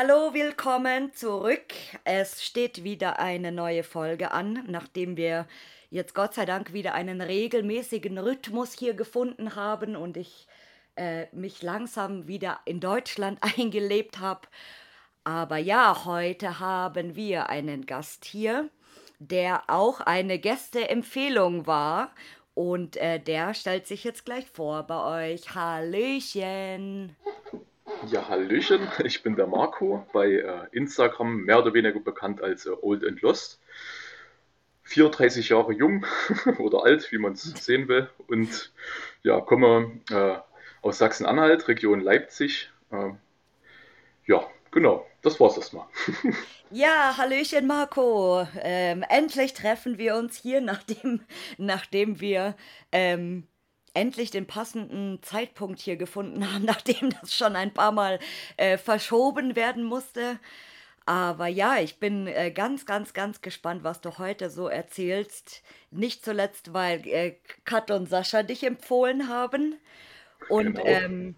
Hallo, willkommen zurück. Es steht wieder eine neue Folge an, nachdem wir jetzt Gott sei Dank wieder einen regelmäßigen Rhythmus hier gefunden haben und ich äh, mich langsam wieder in Deutschland eingelebt habe. Aber ja, heute haben wir einen Gast hier, der auch eine Gästeempfehlung war. Und äh, der stellt sich jetzt gleich vor bei euch. Hallöchen. Ja, Hallöchen, ich bin der Marco, bei äh, Instagram mehr oder weniger bekannt als äh, Old and Lost. 34 Jahre jung oder alt, wie man es sehen will. Und ja, komme äh, aus Sachsen-Anhalt, Region Leipzig. Äh, ja, genau, das war's erstmal. Ja, Hallöchen Marco. Ähm, endlich treffen wir uns hier, nachdem, nachdem wir ähm, endlich den passenden Zeitpunkt hier gefunden haben, nachdem das schon ein paar Mal äh, verschoben werden musste. Aber ja, ich bin äh, ganz, ganz, ganz gespannt, was du heute so erzählst. Nicht zuletzt, weil äh, Kat und Sascha dich empfohlen haben. Und Genau. ähm,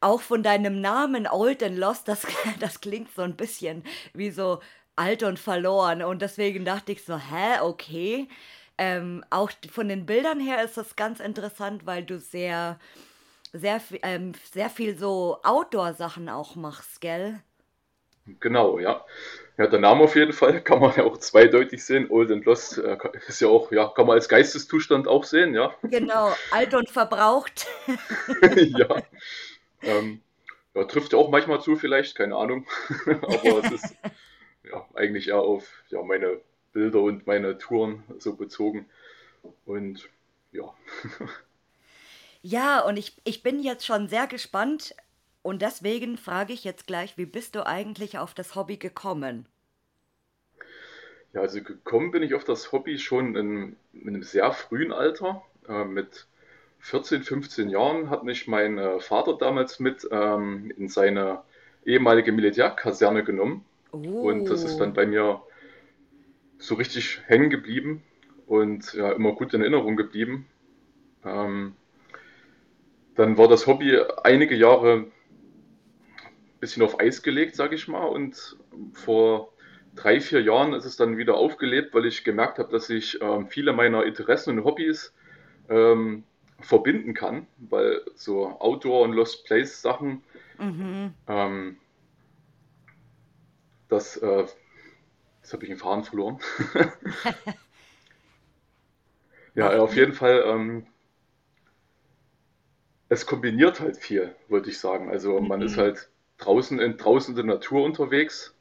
auch von deinem Namen Old and Lost, das, das klingt so ein bisschen wie so alt und verloren. Und deswegen dachte ich so, hä, okay. Ähm, auch von den Bildern her ist das ganz interessant, weil du sehr, sehr, ähm, sehr viel so Outdoor-Sachen auch machst, gell? Genau, ja. Ja, der Name auf jeden Fall kann man ja auch zweideutig sehen. Old and Lost äh, ist ja auch, ja, kann man als Geisteszustand auch sehen, ja. Genau, alt und verbraucht. Ja. Ähm, ja, trifft ja auch manchmal zu, vielleicht, keine Ahnung. Aber es ist ja eigentlich eher auf ja, meine Bilder und meine Touren so bezogen. Und ja, Ja, und ich, ich bin jetzt schon sehr gespannt und deswegen frage ich jetzt gleich, wie bist du eigentlich auf das Hobby gekommen? ja, also gekommen bin ich auf das Hobby schon in, in einem sehr frühen Alter. Äh, mit 14, 15 Jahren hat mich mein äh, Vater damals mit ähm, in seine ehemalige Militärkaserne genommen. Und das ist Oh. dann bei mir so richtig hängen geblieben und ja, immer gut in Erinnerung geblieben. Ähm, dann war das Hobby einige Jahre bisschen auf Eis gelegt, sage ich mal. Und vor drei, vier Jahren ist es dann wieder aufgelebt, weil ich gemerkt habe, dass ich ähm, viele meiner Interessen und Hobbys ähm, verbinden kann, weil so Outdoor- und Lost Place Sachen, Mhm. ähm, das, äh, jetzt habe ich den Faden verloren. Ja, auf jeden Fall, ähm, es kombiniert halt viel, würde ich sagen. Also man ist Mhm. halt draußen in, draußen in der Natur unterwegs.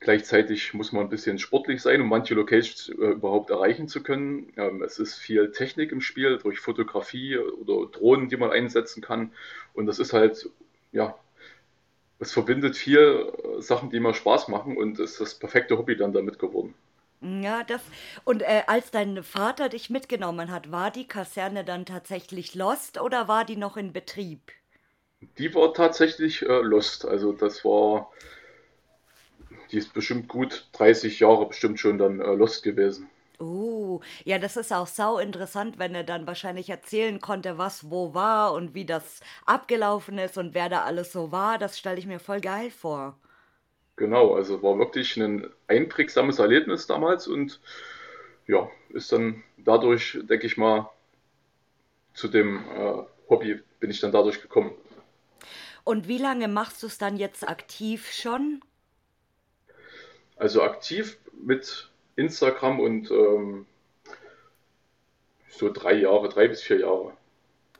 Gleichzeitig muss man ein bisschen sportlich sein, um manche Locations äh, überhaupt erreichen zu können. Ähm, es ist viel Technik im Spiel durch Fotografie oder Drohnen, die man einsetzen kann. Und das ist halt, ja, es verbindet viel äh, Sachen, die mir Spaß machen und ist das perfekte Hobby dann damit geworden. Ja, das. Und äh, als dein Vater dich mitgenommen hat, war die Kaserne dann tatsächlich lost oder war die noch in Betrieb? Die war tatsächlich äh, Lost. Also das war, die ist bestimmt gut 30 Jahre bestimmt schon dann äh, Lost gewesen. Oh, ja, das ist auch sau interessant, wenn er dann wahrscheinlich erzählen konnte, was wo war und wie das abgelaufen ist und wer da alles so war. Das stelle ich mir voll geil vor. Genau, also war wirklich ein einprägsames Erlebnis damals und ja, ist dann dadurch, denke ich mal, zu dem äh, Hobby bin ich dann dadurch gekommen. Und wie lange machst du es dann jetzt aktiv schon? Also aktiv mit Instagram und ähm, so drei Jahre, drei bis vier Jahre.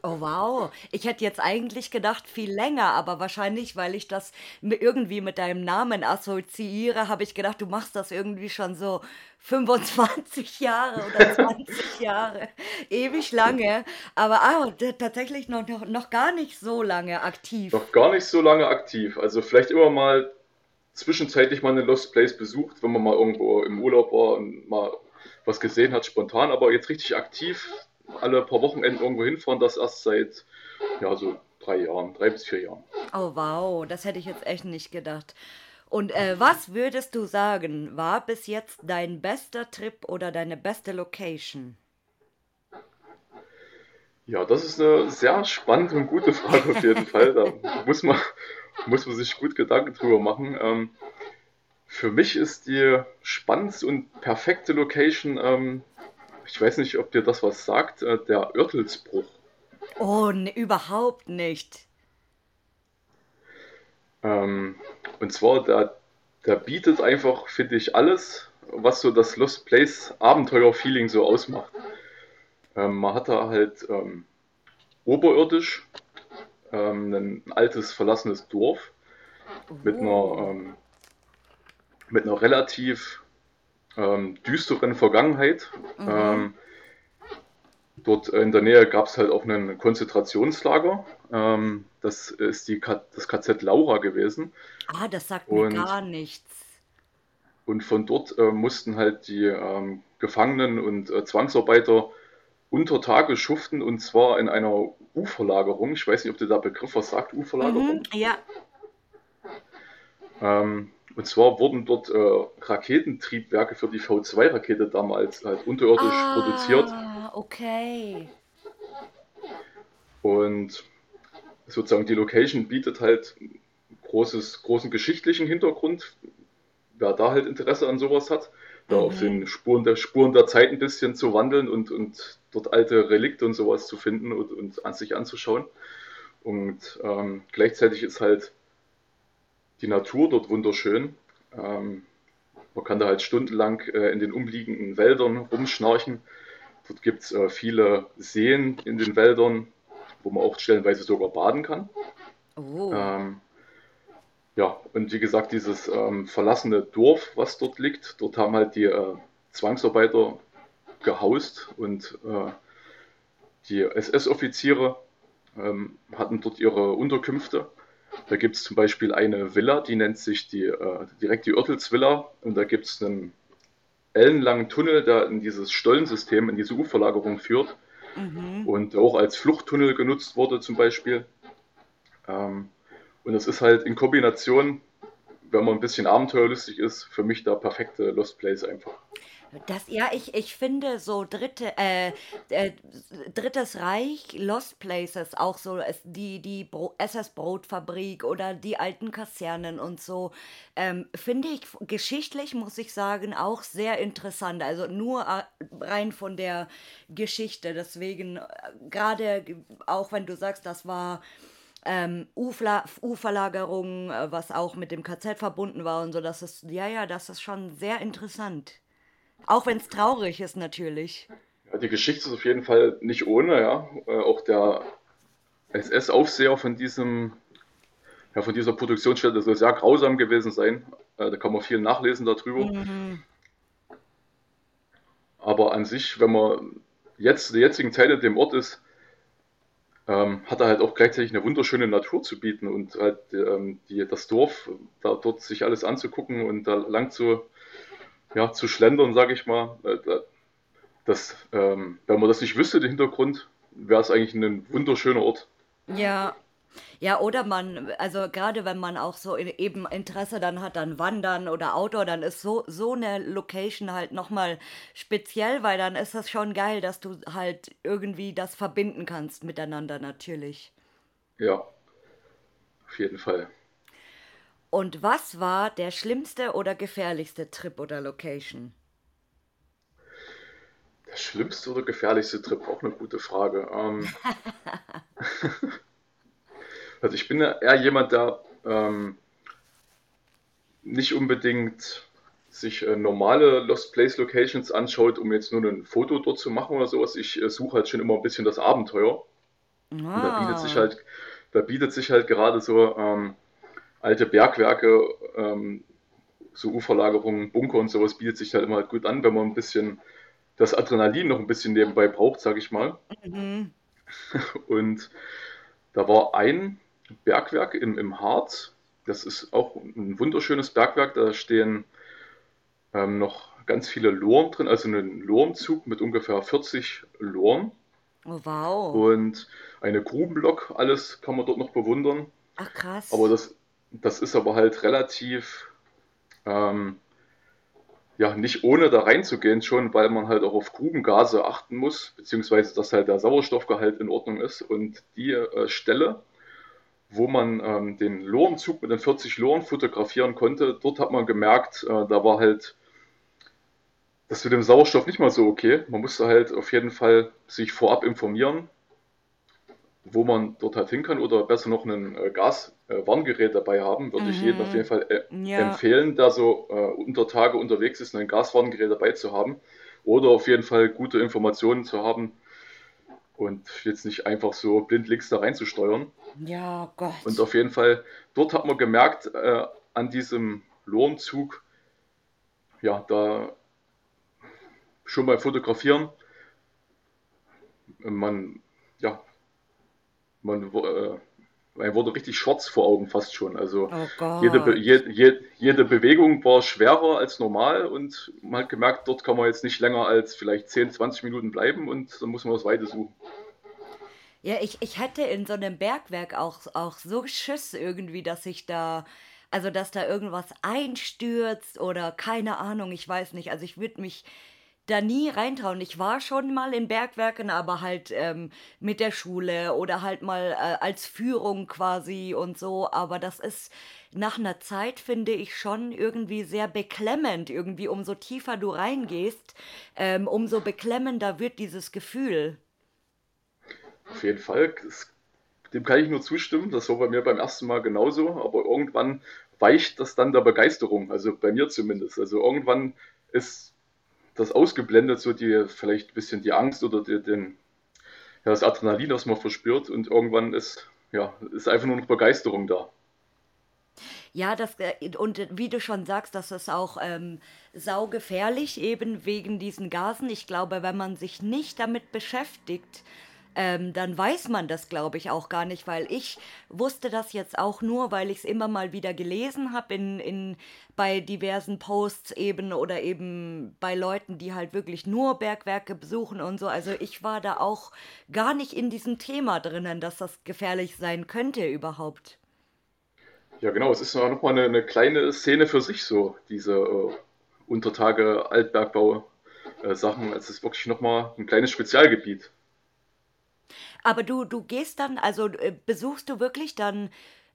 Oh wow, ich hätte jetzt eigentlich gedacht viel länger, aber wahrscheinlich, weil ich das mi- irgendwie mit deinem Namen assoziiere, habe ich gedacht, du machst das irgendwie schon so 25 Jahre oder 20 Jahre, ewig lange, aber ah, tatsächlich noch, noch, noch gar nicht so lange aktiv. Noch gar nicht so lange aktiv. Also vielleicht immer mal zwischenzeitlich mal eine Lost Place besucht, wenn man mal irgendwo im Urlaub war und mal was gesehen hat, spontan, aber jetzt richtig aktiv alle paar Wochenenden irgendwo hinfahren, das erst seit ja so drei Jahren, drei bis vier Jahren. Oh wow, das hätte ich jetzt echt nicht gedacht. Und äh, was würdest du sagen, war bis jetzt dein bester Trip oder deine beste Location? Ja, das ist eine sehr spannende und gute Frage auf jeden Fall. Da muss man, muss man sich gut Gedanken drüber machen. Ähm, für mich ist die spannendste und perfekte Location, ähm, ich weiß nicht, ob dir das was sagt, äh, der Örtelsbruch. Oh, ne, überhaupt nicht. Ähm, und zwar, der, der bietet einfach, finde ich, alles, was so das Lost Place Abenteuer-Feeling so ausmacht. Ähm, man hat da halt ähm, oberirdisch ähm, ein altes verlassenes Dorf mit einer, Oh. ähm, mit einer relativ ähm, düsteren Vergangenheit. Mhm. Ähm, dort in der Nähe gab es halt auch ein Konzentrationslager. Ähm, das ist die K das KZ Laura gewesen. Ah, das sagt mir Und gar nichts. Und von dort äh, mussten halt die ähm, Gefangenen und äh, Zwangsarbeiter unter Tage schuften und zwar in einer U-Verlagerung. Ich weiß nicht, ob der Begriff was sagt, Mhm, U-Verlagerung. ja. Ähm, und zwar wurden dort äh, Raketentriebwerke für die V2-Rakete damals halt unterirdisch produziert Ah, okay. und sozusagen die Location bietet halt großes, großen geschichtlichen Hintergrund, wer da halt Interesse an sowas hat, da auf Mhm. den Spuren der, Spuren der Zeit ein bisschen zu wandeln und, und dort alte Relikte und sowas zu finden und, und an sich anzuschauen. Und ähm, gleichzeitig ist halt die Natur dort wunderschön. Ähm, man kann da halt stundenlang äh, in den umliegenden Wäldern rumschnarchen. Dort gibt es äh, viele Seen in den Wäldern, wo man auch stellenweise sogar baden kann. Oh. Ähm, ja, und wie gesagt, dieses ähm, verlassene Dorf, was dort liegt, dort haben halt die äh, Zwangsarbeiter gehaust und äh, die SS-Offiziere ähm, hatten dort ihre Unterkünfte. Da gibt es zum Beispiel eine Villa, die nennt sich die, äh, direkt die Oertelsvilla und da gibt es einen ellenlangen Tunnel, der in dieses Stollensystem, in diese U-Verlagerung führt Mhm. und auch als Fluchttunnel genutzt wurde zum Beispiel. Ähm, und es ist halt in Kombination, wenn man ein bisschen abenteuerlustig ist, für mich der perfekte Lost Place einfach. Das, ja, ich, ich finde so dritte, äh, äh, Drittes Reich, Lost Places, auch so die, die Bro SS Brotfabrik oder die alten Kasernen und so, ähm, finde ich geschichtlich, muss ich sagen, auch sehr interessant. Also nur äh, rein von der Geschichte. Deswegen, äh, gerade auch wenn du sagst, das war ähm, Ufla U-Verlagerung, äh, was auch mit dem KZ verbunden war und so, das ist, ja, ja, das ist schon sehr interessant. Auch wenn es traurig ist, natürlich. Ja, die Geschichte ist auf jeden Fall nicht ohne, ja. Äh, auch der SS-Aufseher von diesem, ja, von dieser Produktionsstätte soll sehr grausam gewesen sein. Äh, da kann man viel nachlesen darüber. Mhm. Aber an sich, wenn man jetzt der jetzigen in dem Ort ist, ähm, hat er halt auch gleichzeitig eine wunderschöne Natur zu bieten und halt ähm, die, das Dorf, da dort sich alles anzugucken und da lang zu, ja, zu schlendern, sage ich mal. Äh, da- das, ähm, wenn man das nicht wüsste, den Hintergrund, wäre es eigentlich ein wunderschöner Ort. Ja. Ja, oder man, also gerade wenn man auch so eben Interesse dann hat an Wandern oder Outdoor, dann ist so, so eine Location halt nochmal speziell, weil dann ist das schon geil, dass du halt irgendwie das verbinden kannst miteinander natürlich. Ja, auf jeden Fall. Und was war der schlimmste oder gefährlichste Trip oder Location? Der schlimmste oder gefährlichste Trip, auch eine gute Frage. Ähm, also ich bin ja eher jemand, der ähm, nicht unbedingt sich äh, normale Lost Place Locations anschaut, um jetzt nur ein Foto dort zu machen oder sowas. Ich äh, suche halt schon immer ein bisschen das Abenteuer. Und da bietet sich Ah, halt, da bietet sich halt gerade so ähm, alte Bergwerke, ähm, so Uferlagerungen, Bunker und sowas bietet sich halt immer halt gut an, wenn man ein bisschen das Adrenalin noch ein bisschen nebenbei braucht, sage ich mal. mhm. Und da war ein Bergwerk im, im Harz. Das ist auch ein wunderschönes Bergwerk. Da stehen ähm, noch ganz viele Loren drin, also ein Lorenzug mit ungefähr 40 Loren. Oh, wow. Und eine Grubenlok, alles kann man dort noch bewundern. Ach, krass. Aber das, das ist aber halt relativ, ähm, ja, nicht ohne da reinzugehen schon, weil man halt auch auf Grubengase achten muss, beziehungsweise dass halt der Sauerstoffgehalt in Ordnung ist. Und die äh, Stelle, wo man ähm, den Lorenzug mit den 40 Loren fotografieren konnte, dort hat man gemerkt, äh, da war halt das mit dem Sauerstoff nicht mal so okay. Man musste halt auf jeden Fall sich vorab informieren, wo man dort halt hin kann oder besser noch ein äh, Gaswarngerät äh, dabei haben. Würde mhm. ich jedem auf jeden Fall äh, ja. empfehlen, der so äh, unter Tage unterwegs ist, ein Gaswarngerät dabei zu haben. Oder auf jeden Fall gute Informationen zu haben und jetzt nicht einfach so blind links da reinzusteuern. Ja, Gott. Und auf jeden Fall, dort hat man gemerkt, äh, an diesem Lornzug, ja, da schon mal fotografieren. Man, ja, man, äh, man wurde richtig schwarz vor Augen fast schon. Also oh jede, Be jede, jede Bewegung war schwerer als normal und man hat gemerkt, dort kann man jetzt nicht länger als vielleicht 10, 20 Minuten bleiben und dann muss man das Weite suchen. Ja, ich, ich hätte in so einem Bergwerk auch, auch so Schiss irgendwie, dass ich da, also dass da irgendwas einstürzt oder keine Ahnung, ich weiß nicht. Also ich würde mich da nie reintrauen. Ich war schon mal in Bergwerken, aber halt ähm, mit der Schule oder halt mal äh, als Führung quasi und so. Aber das ist nach einer Zeit, finde ich, schon irgendwie sehr beklemmend. Irgendwie, umso tiefer du reingehst, ähm, umso beklemmender wird dieses Gefühl. Auf jeden Fall. Dem kann ich nur zustimmen. Das war bei mir beim ersten Mal genauso. Aber irgendwann weicht das dann der Begeisterung. Also bei mir zumindest. Also irgendwann ist das ausgeblendet, so die, vielleicht ein bisschen die Angst oder die, den, ja, das Adrenalin, das man verspürt und irgendwann ist, ja, ist einfach nur noch Begeisterung da. Ja, das, äh, und wie du schon sagst, das ist auch ähm, saugefährlich, eben wegen diesen Gasen. Ich glaube, wenn man sich nicht damit beschäftigt, ähm, dann weiß man das, glaube ich, auch gar nicht, weil ich wusste das jetzt auch nur, weil ich es immer mal wieder gelesen habe in, in, bei diversen Posts eben oder eben bei Leuten, die halt wirklich nur Bergwerke besuchen und so. Also ich war da auch gar nicht in diesem Thema drinnen, dass das gefährlich sein könnte überhaupt. Ja, genau, es ist noch mal eine, eine kleine Szene für sich so, diese äh, Untertage Altbergbau äh. Es ist wirklich noch mal ein kleines Spezialgebiet. Aber du, du gehst dann, also äh, besuchst du wirklich dann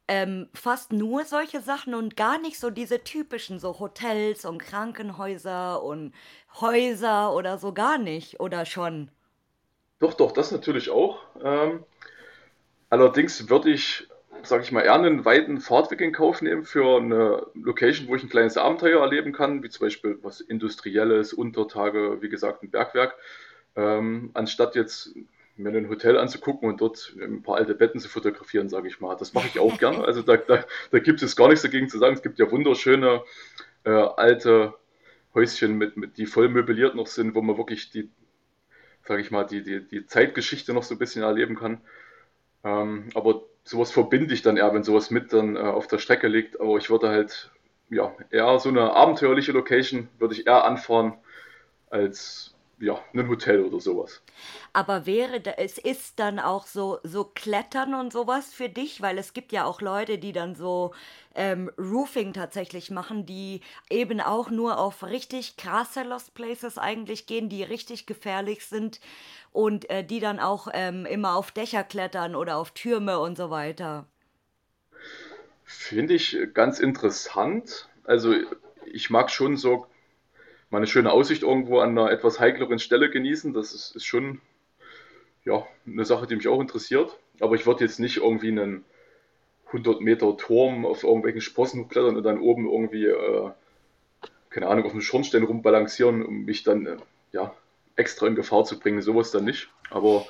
ähm, fast nur solche Sachen und gar nicht so diese typischen, so Hotels und Krankenhäuser und Häuser oder so gar nicht, oder schon? Doch, doch, das natürlich auch. Ähm, allerdings würde ich, sage ich mal, eher einen weiten Fahrtweg in Kauf nehmen für eine Location, wo ich ein kleines Abenteuer erleben kann, wie zum Beispiel was Industrielles, Untertage, wie gesagt, ein Bergwerk, ähm, anstatt jetzt mir ein Hotel anzugucken und dort ein paar alte Betten zu fotografieren, sage ich mal. Das mache ich auch gerne. Also da, da, da, gibt es gar nichts dagegen zu sagen. Es gibt ja wunderschöne äh, alte Häuschen, mit, mit, die voll möbliert noch sind, wo man wirklich die, sage ich mal, die, die, die Zeitgeschichte noch so ein bisschen erleben kann. Ähm, aber sowas verbinde ich dann eher, wenn sowas mit dann äh, auf der Strecke liegt. Aber ich würde halt, ja, eher so eine abenteuerliche Location würde ich eher anfahren als ja, ein Hotel oder sowas. Aber wäre da, es ist dann auch so so Klettern und sowas für dich, weil es gibt ja auch Leute, die dann so ähm, Roofing tatsächlich machen, die eben auch nur auf richtig krasse Lost Places eigentlich gehen, die richtig gefährlich sind und äh, die dann auch ähm, immer auf Dächer klettern oder auf Türme und so weiter. Finde ich ganz interessant. Also ich mag schon so mal eine schöne Aussicht irgendwo an einer etwas heikleren Stelle genießen. Das ist, ist schon ja, eine Sache, die mich auch interessiert. Aber ich würde jetzt nicht irgendwie einen 100 Meter Turm auf irgendwelchen Sprossen hochklettern und dann oben irgendwie, äh, keine Ahnung, auf einem Schornstein rumbalancieren, um mich dann äh, ja, extra in Gefahr zu bringen. Sowas dann nicht. Aber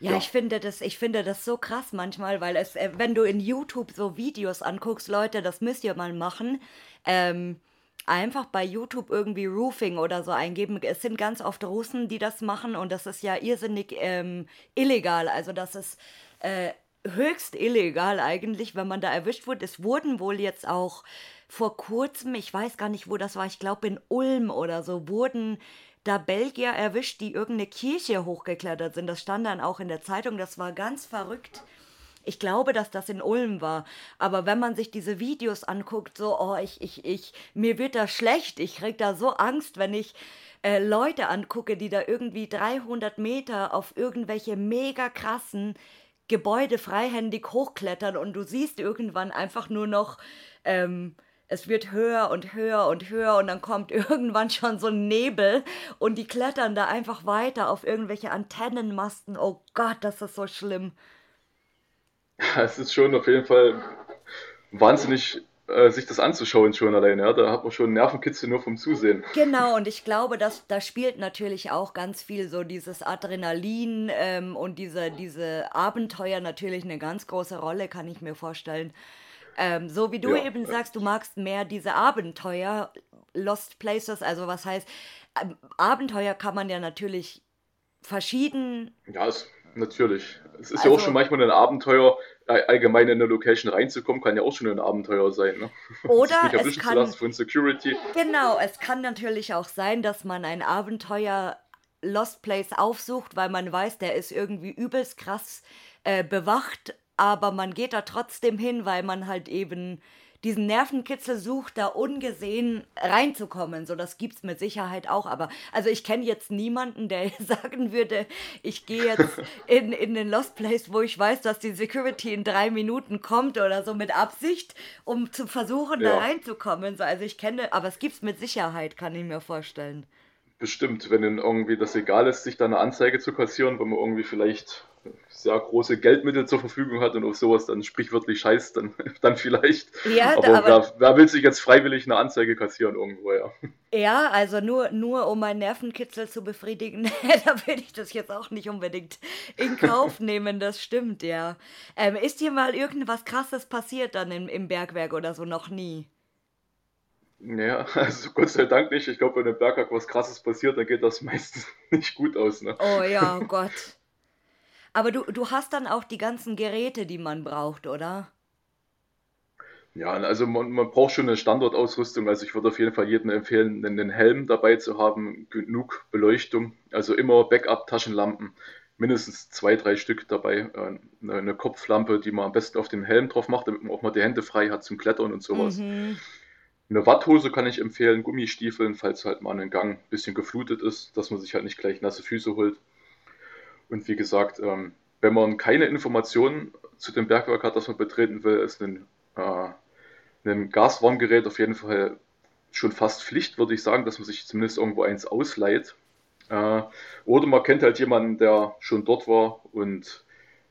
ja, ja, ich finde das, ich finde das so krass manchmal, weil es, äh, wenn du in YouTube so Videos anguckst, Leute, das müsst ihr mal machen. Ähm, einfach bei YouTube irgendwie Roofing oder so eingeben. Es sind ganz oft Russen, die das machen und das ist ja irrsinnig ähm, illegal. Also das ist äh, höchst illegal eigentlich, wenn man da erwischt wird. Es wurden wohl jetzt auch vor kurzem, ich weiß gar nicht, wo das war, ich glaube in Ulm oder so, wurden da Belgier erwischt, die irgendeine Kirche hochgeklettert sind. Das stand dann auch in der Zeitung, das war ganz verrückt. Ich glaube, dass das in Ulm war. Aber wenn man sich diese Videos anguckt, so, oh, ich, ich, ich, mir wird da schlecht. Ich krieg da so Angst, wenn ich äh, Leute angucke, die da irgendwie 300 Meter auf irgendwelche mega krassen Gebäude freihändig hochklettern und du siehst irgendwann einfach nur noch, ähm, es wird höher und höher und höher und dann kommt irgendwann schon so ein Nebel und die klettern da einfach weiter auf irgendwelche Antennenmasten. Oh Gott, das ist so schlimm. Es ist schon auf jeden Fall wahnsinnig, äh, sich das anzuschauen schon alleine. Ja? Da hat man schon Nervenkitzel nur vom Zusehen. Genau, und ich glaube, dass da spielt natürlich auch ganz viel so dieses Adrenalin ähm, und diese, diese Abenteuer natürlich eine ganz große Rolle, kann ich mir vorstellen. Ähm, so wie du ja. eben sagst, du magst mehr diese Abenteuer, Lost Places, also was heißt, ähm, Abenteuer kann man ja natürlich verschieden. Ja, es Natürlich. Es ist also, ja auch schon manchmal ein Abenteuer, allgemein in eine Location reinzukommen, kann ja auch schon ein Abenteuer sein. Ne? Oder es kann, von Security. Genau, es kann natürlich auch sein, dass man ein Abenteuer Lost Place aufsucht, weil man weiß, der ist irgendwie übelst krass äh, bewacht, aber man geht da trotzdem hin, weil man halt eben diesen Nervenkitzel sucht, da ungesehen reinzukommen. So, das gibt's mit Sicherheit auch. Aber also ich kenne jetzt niemanden, der sagen würde, ich gehe jetzt in, in den Lost Place, wo ich weiß, dass die Security in drei Minuten kommt oder so mit Absicht, um zu versuchen, ja. da reinzukommen. So, also ich kenne, aber es gibt's mit Sicherheit, kann ich mir vorstellen. Bestimmt, wenn ihnen irgendwie das egal ist, sich da eine Anzeige zu kassieren, wenn man irgendwie vielleicht sehr große Geldmittel zur Verfügung hat und auf sowas dann sprichwörtlich scheißt, dann, dann vielleicht. Ja, aber, aber wer, wer, will sich jetzt freiwillig eine Anzeige kassieren irgendwo, ja? Ja, also nur, nur um meinen Nervenkitzel zu befriedigen, da würde ich das jetzt auch nicht unbedingt in Kauf nehmen, das stimmt, ja. Ähm, ist dir mal irgendwas krasses passiert dann im, im Bergwerk oder so? Noch nie? Naja, also Gott sei Dank nicht. Ich glaube, wenn im Bergwerk was krasses passiert, dann geht das meistens nicht gut aus. Ne? Oh ja, Gott. Aber du, du hast dann auch die ganzen Geräte, die man braucht, oder? Ja, also man, man braucht schon eine Standardausrüstung. Also ich würde auf jeden Fall jedem empfehlen, einen Helm dabei zu haben, genug Beleuchtung. Also immer Backup-Taschenlampen, mindestens zwei, drei Stück dabei. Eine, eine, Kopflampe, die man am besten auf dem Helm drauf macht, damit man auch mal die Hände frei hat zum Klettern und sowas. Mhm. Eine Watthose kann ich empfehlen, Gummistiefeln, falls halt mal ein Gang ein bisschen geflutet ist, dass man sich halt nicht gleich nasse Füße holt. Und wie gesagt, ähm, wenn man keine Informationen zu dem Bergwerk hat, das man betreten will, ist ein, äh, ein Gaswarmgerät auf jeden Fall schon fast Pflicht, würde ich sagen, dass man sich zumindest irgendwo eins ausleiht. Äh, oder man kennt halt jemanden, der schon dort war und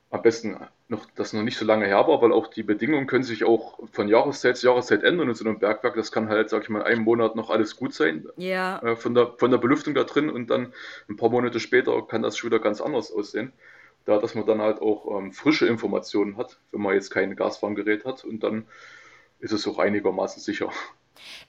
am besten noch, das noch nicht so lange her war, weil auch die Bedingungen können sich auch von Jahreszeit zu Jahreszeit ändern in so einem Bergwerk. Das kann halt, sag ich mal, einen Monat noch alles gut sein. Ja. Äh, von, der, von der Belüftung da drin und dann ein paar Monate später kann das schon wieder ganz anders aussehen. Da, dass man dann halt auch ähm, frische Informationen hat, wenn man jetzt kein Gaswarmgerät hat und dann ist es auch einigermaßen sicher.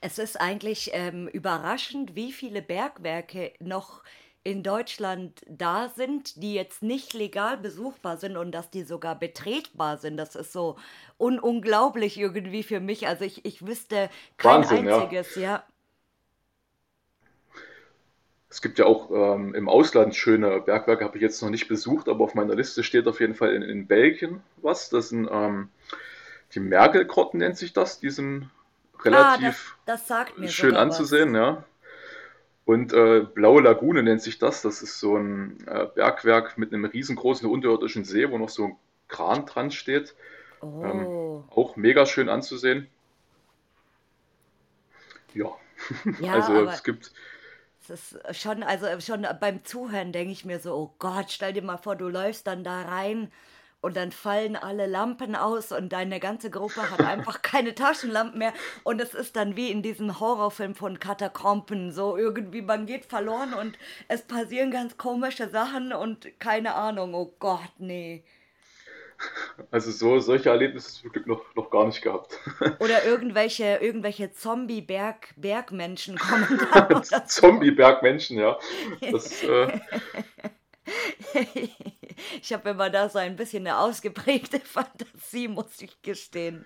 Es ist eigentlich ähm, überraschend, wie viele Bergwerke noch in Deutschland da sind, die jetzt nicht legal besuchbar sind und dass die sogar betretbar sind. Das ist so un unglaublich irgendwie für mich. Also ich, ich wüsste kein Wahnsinn, einziges, ja. ja. Es gibt ja auch ähm, im Ausland schöne Bergwerke, habe ich jetzt noch nicht besucht, aber auf meiner Liste steht auf jeden Fall in, in Belgien was. Das sind ähm, die Mergelgrotten nennt sich das, die sind relativ ah, das, das schön anzusehen, was. ja. Und äh, Blaue Lagune nennt sich das. Das ist so ein äh, Bergwerk mit einem riesengroßen unterirdischen See, wo noch so ein Kran dran steht. Oh. Ähm, auch mega schön anzusehen. Ja, ja also es gibt. Es ist schon, also schon beim Zuhören denke ich mir so, oh Gott, stell dir mal vor, du läufst dann da rein und dann fallen alle Lampen aus und deine ganze Gruppe hat einfach keine Taschenlampen mehr und es ist dann wie in diesem Horrorfilm von Katakomben, so irgendwie man geht verloren und es passieren ganz komische Sachen und keine Ahnung, oh Gott, nee. Also so solche Erlebnisse zum Glück noch, noch gar nicht gehabt. Oder irgendwelche, irgendwelche Zombie-Bergmenschen kommen dann. Zombie-Bergmenschen, ja. Das, äh, ich habe immer da so ein bisschen eine ausgeprägte Fantasie, muss ich gestehen.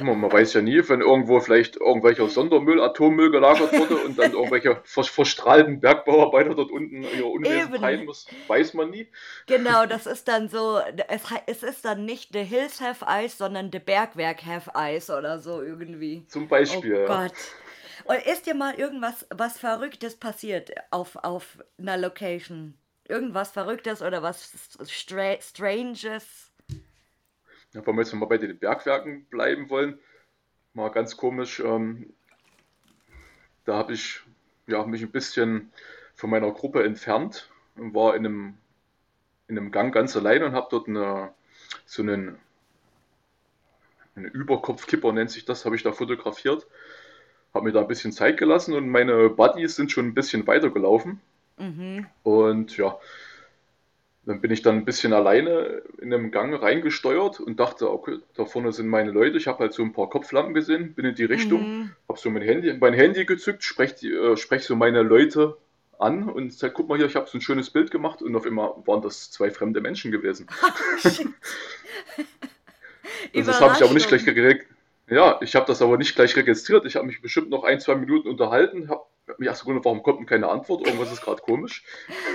Man weiß ja nie, wenn irgendwo vielleicht irgendwelcher Sondermüll, Atommüll gelagert wurde und dann irgendwelche verstrahlten Bergbauarbeiter dort unten ihr Unwesen treiben muss, weiß man nie. Genau, das ist dann so, es, es ist dann nicht The Hills Have Ice, sondern The Bergwerk Have Ice oder so irgendwie. Zum Beispiel. Oh Gott. Und ist dir mal irgendwas was Verrücktes passiert auf, auf einer Location? Irgendwas Verrücktes oder was Stra Stranges? Ja, wenn wir jetzt mal bei den Bergwerken bleiben wollen, mal ganz komisch, ähm, da habe ich ja, mich ein bisschen von meiner Gruppe entfernt und war in einem, in einem Gang ganz allein und habe dort eine, so einen, einen Überkopfkipper, nennt sich das, habe ich da fotografiert. Habe mir da ein bisschen Zeit gelassen und meine Buddies sind schon ein bisschen weiter gelaufen. Mhm. Und ja, dann bin ich dann ein bisschen alleine in einem Gang reingesteuert und dachte, okay, da vorne sind meine Leute. Ich habe halt so ein paar Kopflampen gesehen, bin in die Richtung, mhm. habe so mein Handy, mein Handy gezückt, spreche äh, sprech so meine Leute an und sage, guck mal hier, ich habe so ein schönes Bild gemacht und auf einmal waren das zwei fremde Menschen gewesen. Oh, das habe ich aber nicht gleich geregelt. Ja, ich habe das aber nicht gleich registriert. Ich habe mich bestimmt noch ein, zwei Minuten unterhalten, habe mich erst gewundert, warum kommt denn keine Antwort? Irgendwas ist gerade komisch.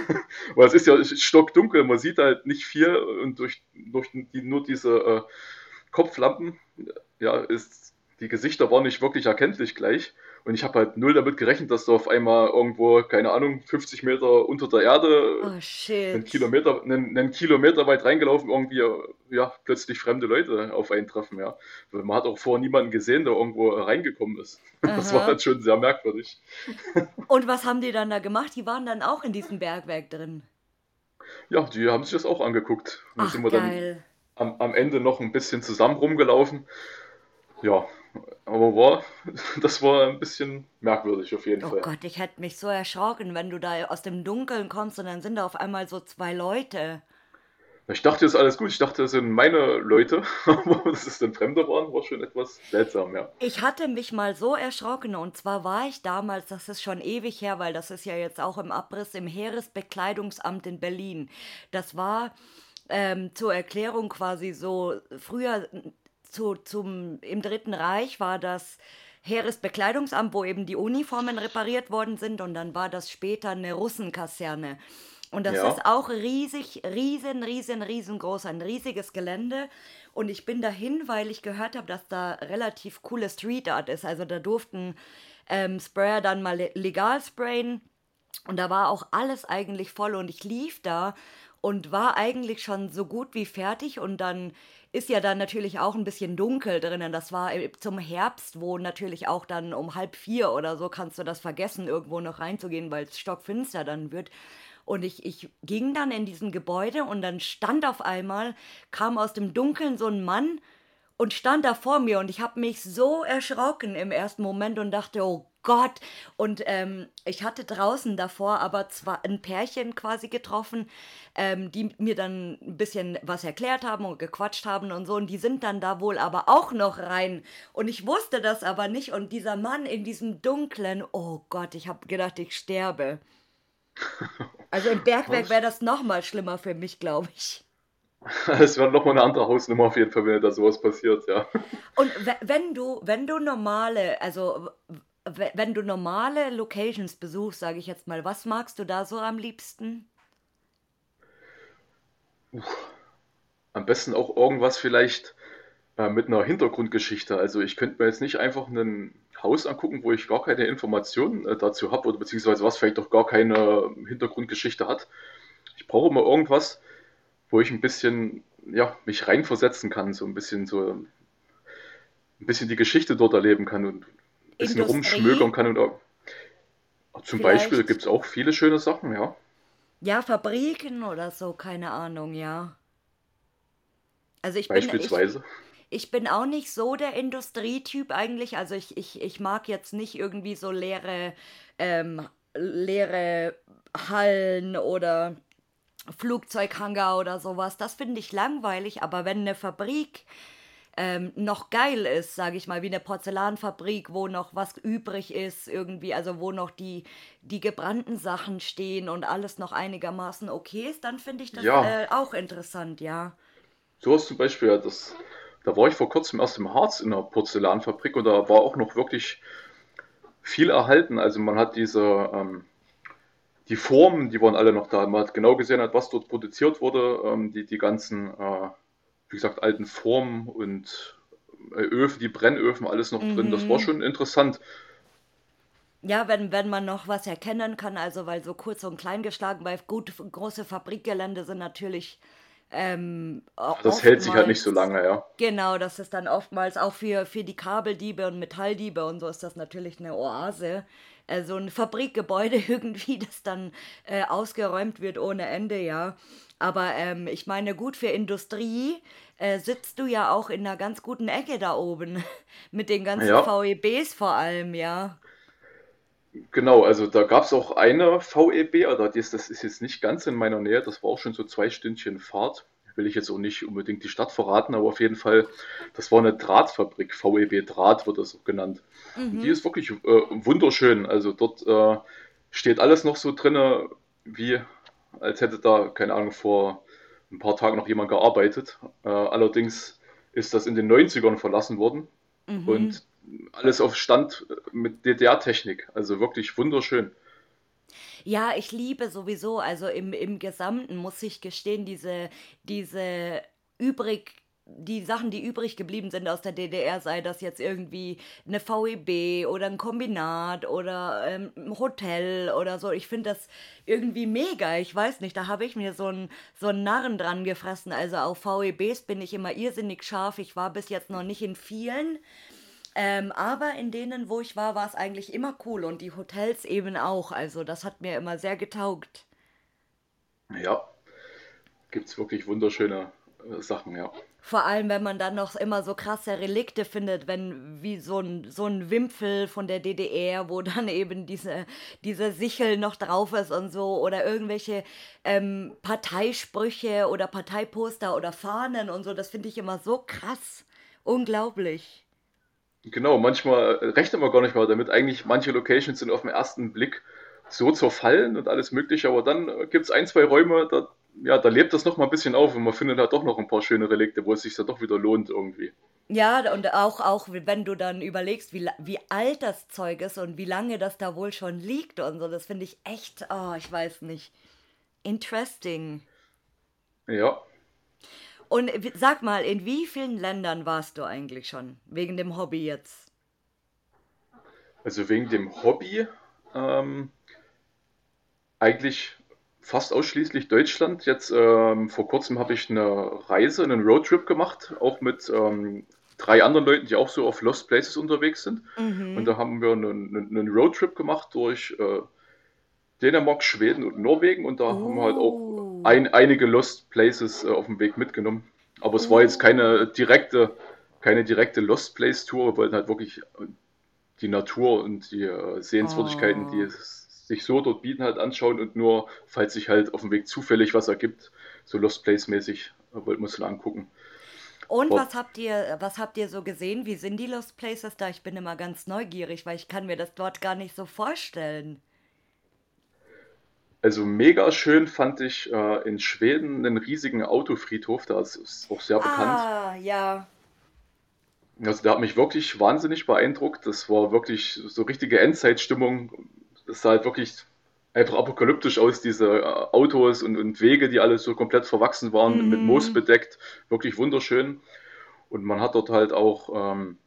Weil es ist ja stockdunkel, man sieht halt nicht viel und durch, durch die, nur diese äh, Kopflampen ja, ist die Gesichter waren nicht wirklich erkenntlich gleich. Und ich habe halt null damit gerechnet, dass da auf einmal irgendwo, keine Ahnung, 50 Meter unter der Erde, oh, einen, Kilometer, einen, einen, Kilometer weit reingelaufen, irgendwie ja, plötzlich fremde Leute auf einen treffen. Ja. Man hat auch vorher niemanden gesehen, der irgendwo reingekommen ist. Aha. Das war halt schon sehr merkwürdig. Und was haben die dann da gemacht? Die waren dann auch in diesem Bergwerk drin. Ja, die haben sich das auch angeguckt. Und Ach, sind wir geil. dann am, am Ende noch ein bisschen zusammen rumgelaufen. Ja, aber war, das war ein bisschen merkwürdig auf jeden oh Fall. Oh Gott, ich hätte mich so erschrocken, wenn du da aus dem Dunkeln kommst und dann sind da auf einmal so zwei Leute. Ich dachte, das ist alles gut. Ich dachte, das sind meine Leute, aber dass es dann Fremde waren, war schon etwas seltsam, ja. Ich hatte mich mal so erschrocken und zwar war ich damals, das ist schon ewig her, weil das ist ja jetzt auch im Abriss im Heeresbekleidungsamt in Berlin. Das war ähm, zur Erklärung quasi so früher zu, zum, im Dritten Reich war das Heeresbekleidungsamt, wo eben die Uniformen repariert worden sind und dann war das später eine Russenkaserne. Und das ja. ist auch riesig, riesen, riesen, riesengroß, ein riesiges Gelände. Und ich bin dahin, weil ich gehört habe, dass da relativ coole Street Art ist. Also da durften ähm, Sprayer dann mal legal sprayen. Und da war auch alles eigentlich voll. Und ich lief da und war eigentlich schon so gut wie fertig. Und dann ist ja dann natürlich auch ein bisschen dunkel drinnen. Das war zum Herbst, wo natürlich auch dann um halb vier oder so kannst du das vergessen, irgendwo noch reinzugehen, weil es stockfinster dann wird. Und ich, ich ging dann in diesem Gebäude und dann stand auf einmal, kam aus dem Dunkeln so ein Mann und stand da vor mir und ich habe mich so erschrocken im ersten Moment und dachte, oh Gott. Und ähm, ich hatte draußen davor aber zwar ein Pärchen quasi getroffen, ähm, die mir dann ein bisschen was erklärt haben und gequatscht haben und so. Und die sind dann da wohl aber auch noch rein. Und ich wusste das aber nicht. Und dieser Mann in diesem dunklen, oh Gott, ich habe gedacht, ich sterbe. Also im Bergwerk wäre das noch mal schlimmer für mich, glaube ich. Es wäre nochmal eine andere Hausnummer auf jeden Fall, wenn da sowas passiert, ja. Und wenn du, wenn du normale, also wenn du normale Locations besuchst, sage ich jetzt mal, was magst du da so am liebsten? Am besten auch irgendwas vielleicht äh, mit einer Hintergrundgeschichte. Also ich könnte mir jetzt nicht einfach ein Haus angucken, wo ich gar keine Informationen äh, dazu habe oder beziehungsweise was vielleicht auch gar keine Hintergrundgeschichte hat. Ich brauche immer irgendwas, wo ich ein bisschen ja, mich reinversetzen kann, so ein bisschen so ein bisschen die Geschichte dort erleben kann und bisschen rumschmökern kann und auch, zum Vielleicht. Beispiel gibt es auch viele schöne Sachen, ja. Ja, Fabriken oder so, keine Ahnung, ja. Also ich Beispielsweise. Bin, ich, ich bin auch nicht so der Industrietyp eigentlich. Also ich, ich, ich mag jetzt nicht irgendwie so leere, ähm, leere Hallen oder Flugzeughangar oder sowas. Das finde ich langweilig, aber wenn eine Fabrik ähm, noch geil ist, sage ich mal, wie eine Porzellanfabrik, wo noch was übrig ist, irgendwie, also wo noch die, die gebrannten Sachen stehen und alles noch einigermaßen okay ist, dann finde ich das ja. äh, auch interessant, ja. So was zum Beispiel, ja, das, da war ich vor kurzem erst im Harz in einer Porzellanfabrik und da war auch noch wirklich viel erhalten. Also man hat diese, ähm, die Formen, die waren alle noch da. Man hat genau gesehen, hat, was dort produziert wurde, ähm, die, die ganzen, äh, wie gesagt, alten Formen und äh, Öfen, die Brennöfen, alles noch drin. Das war Mhm. schon interessant. Ja, wenn, wenn man noch was erkennen kann, also weil so kurz und klein geschlagen, weil gut große Fabrikgelände sind natürlich ähm, Das hält sich halt nicht so oftmals, lange, ja. genau, das ist dann oftmals auch für, für die Kabeldiebe und Metalldiebe und so ist das natürlich eine Oase. Äh, so ein Fabrikgebäude irgendwie, das dann äh, ausgeräumt wird ohne Ende, ja. Aber ähm, ich meine, gut für Industrie äh, sitzt du ja auch in einer ganz guten Ecke da oben. Mit den ganzen Ja, VEBs vor allem, ja. genau. Also da gab es auch eine VEB, aber das, das ist jetzt nicht ganz in meiner Nähe. Das war auch schon so zwei Stündchen Fahrt. Will ich jetzt auch nicht unbedingt die Stadt verraten, aber auf jeden Fall, das war eine Drahtfabrik. VEB Draht wird das auch genannt. Und die Mhm. ist wirklich äh, wunderschön. Also dort äh, steht alles noch so drinne, wie als hätte da, keine Ahnung, vor ein paar Tagen noch jemand gearbeitet. Äh, allerdings ist das in den Neunzigern verlassen worden Mhm. und alles auf Stand mit DDR-Technik. Also wirklich wunderschön. Ja, ich liebe sowieso, also im, im Gesamten muss ich gestehen, diese, diese übrig, die Sachen, die übrig geblieben sind aus der DDR, sei das jetzt irgendwie eine VEB oder ein Kombinat oder ähm, ein Hotel oder so. Ich finde das irgendwie mega. Ich weiß nicht, da habe ich mir so einen so Narren dran gefressen. Also auf VEBs bin ich immer irrsinnig scharf. Ich war bis jetzt noch nicht in vielen. Ähm, aber in denen, wo ich war, war es eigentlich immer cool und die Hotels eben auch. Also das hat mir immer sehr getaugt. Ja, gibt es wirklich wunderschöne äh, Sachen, ja. Vor allem, wenn man dann noch immer so krasse Relikte findet, wenn wie so ein, so ein Wimpel von der DDR, wo dann eben diese, diese Sichel noch drauf ist und so, oder irgendwelche ähm, Parteisprüche oder Parteiposter oder Fahnen und so, das finde ich immer so krass. Unglaublich. Genau, manchmal äh, rechnet man gar nicht mal damit. Eigentlich manche Locations sind auf den ersten Blick so zerfallen und alles Mögliche, aber dann äh, gibt es ein, zwei Räume, da, ja, da lebt das noch mal ein bisschen auf und man findet da doch noch ein paar schöne Relikte, wo es sich dann doch wieder lohnt irgendwie. Ja, und auch, auch wenn du dann überlegst, wie, wie alt das Zeug ist und wie lange das da wohl schon liegt und so, das finde ich echt, oh, ich weiß nicht, interesting. Ja, Und sag mal, in wie vielen Ländern warst du eigentlich schon? Wegen dem Hobby jetzt? also wegen dem Hobby ähm, eigentlich fast ausschließlich Deutschland. Jetzt ähm, vor kurzem habe ich eine Reise, einen Roadtrip gemacht, auch mit ähm, drei anderen Leuten, die auch so auf Lost Places unterwegs sind. Und Mhm. da haben wir einen, einen Roadtrip gemacht durch äh, Dänemark, Schweden und Norwegen und da haben wir halt auch Oh. ein, einige Lost Places äh, auf dem Weg mitgenommen. Aber es war jetzt keine Oh. direkte, keine direkte Lost Place Tour. Wir wollten halt wirklich die Natur und die äh, Sehenswürdigkeiten, die Oh. es sich so dort bieten, halt anschauen und nur, falls sich halt auf dem Weg zufällig was ergibt, so Lost Place mäßig, äh, wollten wir uns dann angucken. Und War was habt ihr, was habt ihr so gesehen? Wie sind die Lost Places da? Ich bin immer ganz neugierig, weil ich kann mir das dort gar nicht so vorstellen. Also mega schön fand ich äh, in Schweden einen riesigen Autofriedhof, da ist, ist auch sehr bekannt. Ah, ja. Also der hat mich wirklich wahnsinnig beeindruckt. Das war wirklich so richtige Endzeitstimmung. Das sah halt wirklich einfach apokalyptisch aus, diese äh, Autos und, und Wege, die alle so komplett verwachsen waren, mit Moos Mhm. bedeckt. Wirklich wunderschön. Und man hat dort halt auch ähm,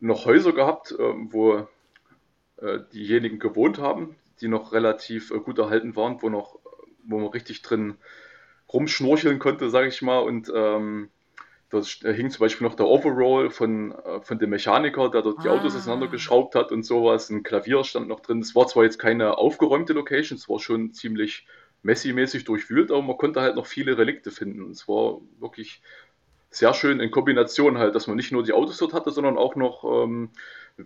noch Häuser gehabt, ähm, wo äh, diejenigen gewohnt haben, die noch relativ äh, gut erhalten waren, wo noch, wo man richtig drin rumschnorcheln konnte, sage ich mal. Und ähm, dort hing zum Beispiel noch der Overall von, äh, von dem Mechaniker, der dort die Autos Ah. auseinandergeschraubt hat und sowas. Ein Klavier stand noch drin. Es war zwar jetzt keine aufgeräumte Location, es war schon ziemlich Messi-mäßig durchwühlt, aber man konnte halt noch viele Relikte finden. Es war wirklich sehr schön in Kombination halt, dass man nicht nur die Autos dort hatte, sondern auch noch ähm,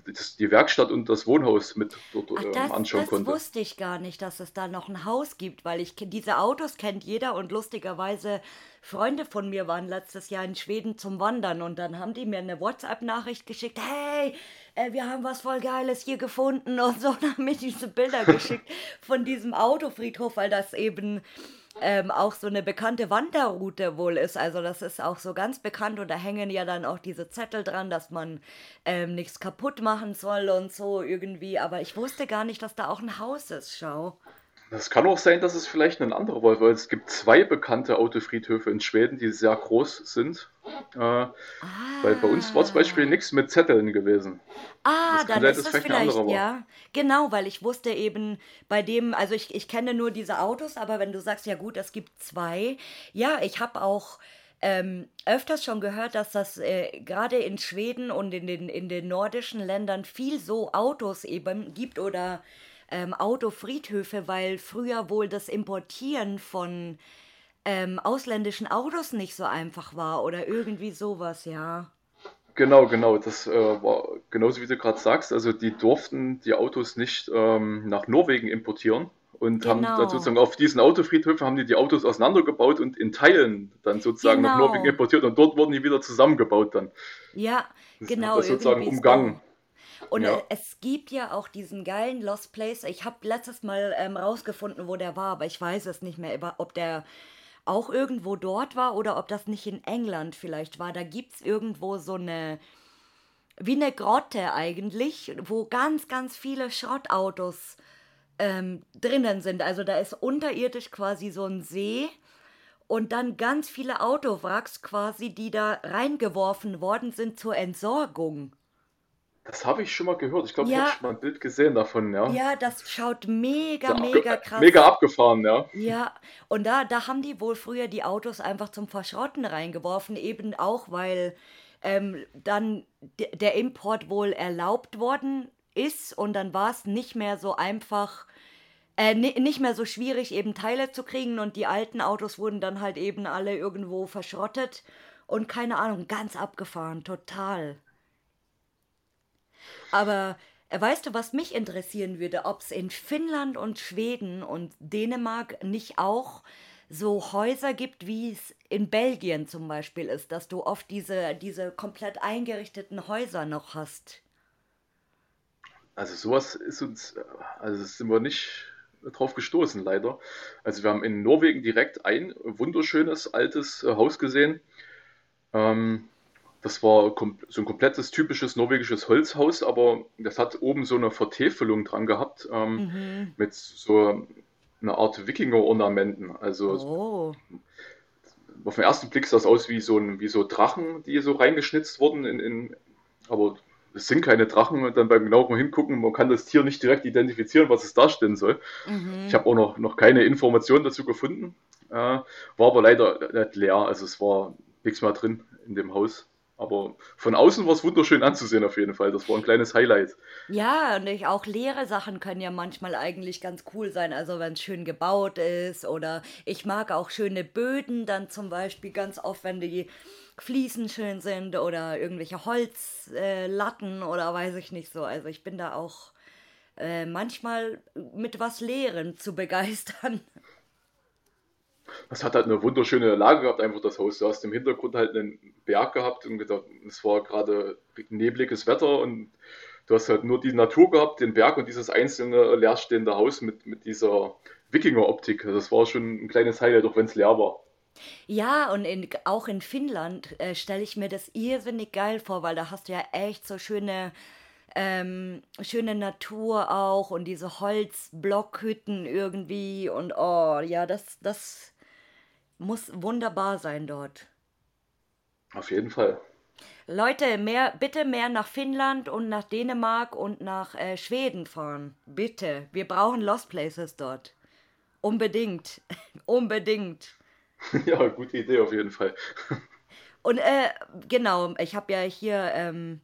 das, die Werkstatt und das Wohnhaus mit dort Ach, ähm, das, anschauen das konnte. wusste ich gar nicht, dass es da noch ein Haus gibt, weil ich diese Autos kennt jeder und lustigerweise Freunde von mir waren letztes Jahr in Schweden zum Wandern und dann haben die mir eine WhatsApp-Nachricht geschickt, hey, äh, wir haben was voll Geiles hier gefunden und so, und haben mir diese Bilder geschickt von diesem Autofriedhof, weil das eben ähm, auch so eine bekannte Wanderroute wohl ist. Also das ist auch so ganz bekannt und da hängen ja dann auch diese Zettel dran, dass man ähm, nichts kaputt machen soll und so irgendwie. Aber ich wusste gar nicht, dass da auch ein Haus ist, schau. Das kann auch sein, dass es vielleicht ein anderer war, weil es gibt zwei bekannte Autofriedhöfe in Schweden, die sehr groß sind. Äh, ah. Weil bei uns war zum Beispiel nichts mit Zetteln gewesen. Ah, dann sein, ist das vielleicht, ja. Genau, weil ich wusste eben bei dem, also ich, ich kenne nur diese Autos, aber wenn du sagst, ja gut, es gibt zwei. Ja, ich habe auch ähm, öfters schon gehört, dass das äh, gerade in Schweden und in den, in den nordischen Ländern viel so Autos eben gibt oder ähm, Autofriedhöfe, weil früher wohl das Importieren von ähm, ausländischen Autos nicht so einfach war oder irgendwie sowas, ja. Genau, genau. Das äh, war genauso wie du gerade sagst. Also die durften die Autos nicht ähm, nach Norwegen importieren und genau. haben dann sozusagen auf diesen Autofriedhöfen haben die die Autos auseinandergebaut und in Teilen dann sozusagen genau. nach Norwegen importiert und dort wurden die wieder zusammengebaut dann. Ja, das genau. Das sozusagen umgangen. Und ja. es gibt ja auch diesen geilen Lost Place. Ich habe letztes Mal ähm, rausgefunden, wo der war, aber ich weiß es nicht mehr, ob der auch irgendwo dort war oder ob das nicht in England vielleicht war. Da gibt es irgendwo so eine, wie eine Grotte eigentlich, wo ganz, ganz viele Schrottautos ähm, drinnen sind. Also da ist unterirdisch quasi so ein See und dann ganz viele Autowracks quasi, die da reingeworfen worden sind zur Entsorgung. Das habe ich schon mal gehört. Ich glaube, ich habe schon mal ein Bild gesehen davon, ja. Ja, das schaut mega, ja, mega krass. Mega abgefahren, ja. Ja, und da, da haben die wohl früher die Autos einfach zum Verschrotten reingeworfen, eben auch, weil ähm, dann der Import wohl erlaubt worden ist und dann war es nicht mehr so einfach, äh, nicht mehr so schwierig, eben Teile zu kriegen und die alten Autos wurden dann halt eben alle irgendwo verschrottet und keine Ahnung, ganz abgefahren, total. Aber äh, weißt du, was mich interessieren würde, ob es in Finnland und Schweden und Dänemark nicht auch so Häuser gibt, wie es in Belgien zum Beispiel ist, dass du oft diese, diese komplett eingerichteten Häuser noch hast. Also sowas ist uns, also sind wir nicht drauf gestoßen, leider. Also wir haben in Norwegen direkt ein wunderschönes altes äh, Haus gesehen. Ähm, das war so ein komplettes typisches norwegisches Holzhaus, aber das hat oben so eine Vertäfelung dran gehabt ähm, mhm. mit so einer Art Wikinger-Ornamenten. Also oh. auf den ersten Blick sah das aus wie so, ein, wie so Drachen, die so reingeschnitzt wurden. In, in, aber es sind keine Drachen und dann beim genaueren Hingucken, man kann das Tier nicht direkt identifizieren, was es darstellen soll. Mhm. Ich habe auch noch, noch keine Informationen dazu gefunden. Äh, war aber leider nicht leer, also es war nichts mehr drin in dem Haus. Aber von außen war es wunderschön anzusehen auf jeden Fall. Das war ein kleines Highlight. Ja, und ich, auch leere Sachen können ja manchmal eigentlich ganz cool sein. Also wenn es schön gebaut ist oder ich mag auch schöne Böden dann zum Beispiel ganz oft, wenn die Fliesen schön sind oder irgendwelche Holzlatten äh, oder weiß ich nicht so. Also ich bin da auch äh, manchmal mit was Leeren zu begeistern. Das hat halt eine wunderschöne Lage gehabt, einfach das Haus. Du hast im Hintergrund halt einen Berg gehabt und es war gerade nebliges Wetter und du hast halt nur die Natur gehabt, den Berg und dieses einzelne leerstehende Haus mit, mit dieser Wikinger-Optik. Das war schon ein kleines Highlight, auch wenn es leer war. Ja, und in, auch in Finnland äh, stelle ich mir das irrsinnig geil vor, weil da hast du ja echt so schöne, ähm, schöne Natur auch und diese Holzblockhütten irgendwie und oh, ja, das, das muss wunderbar sein dort. Auf jeden Fall. Leute, mehr, bitte mehr nach Finnland und nach Dänemark und nach äh, Schweden fahren. Bitte. Wir brauchen Lost Places dort. Unbedingt. Unbedingt. Ja, gute Idee auf jeden Fall. und äh, genau, ich habe ja hier ähm,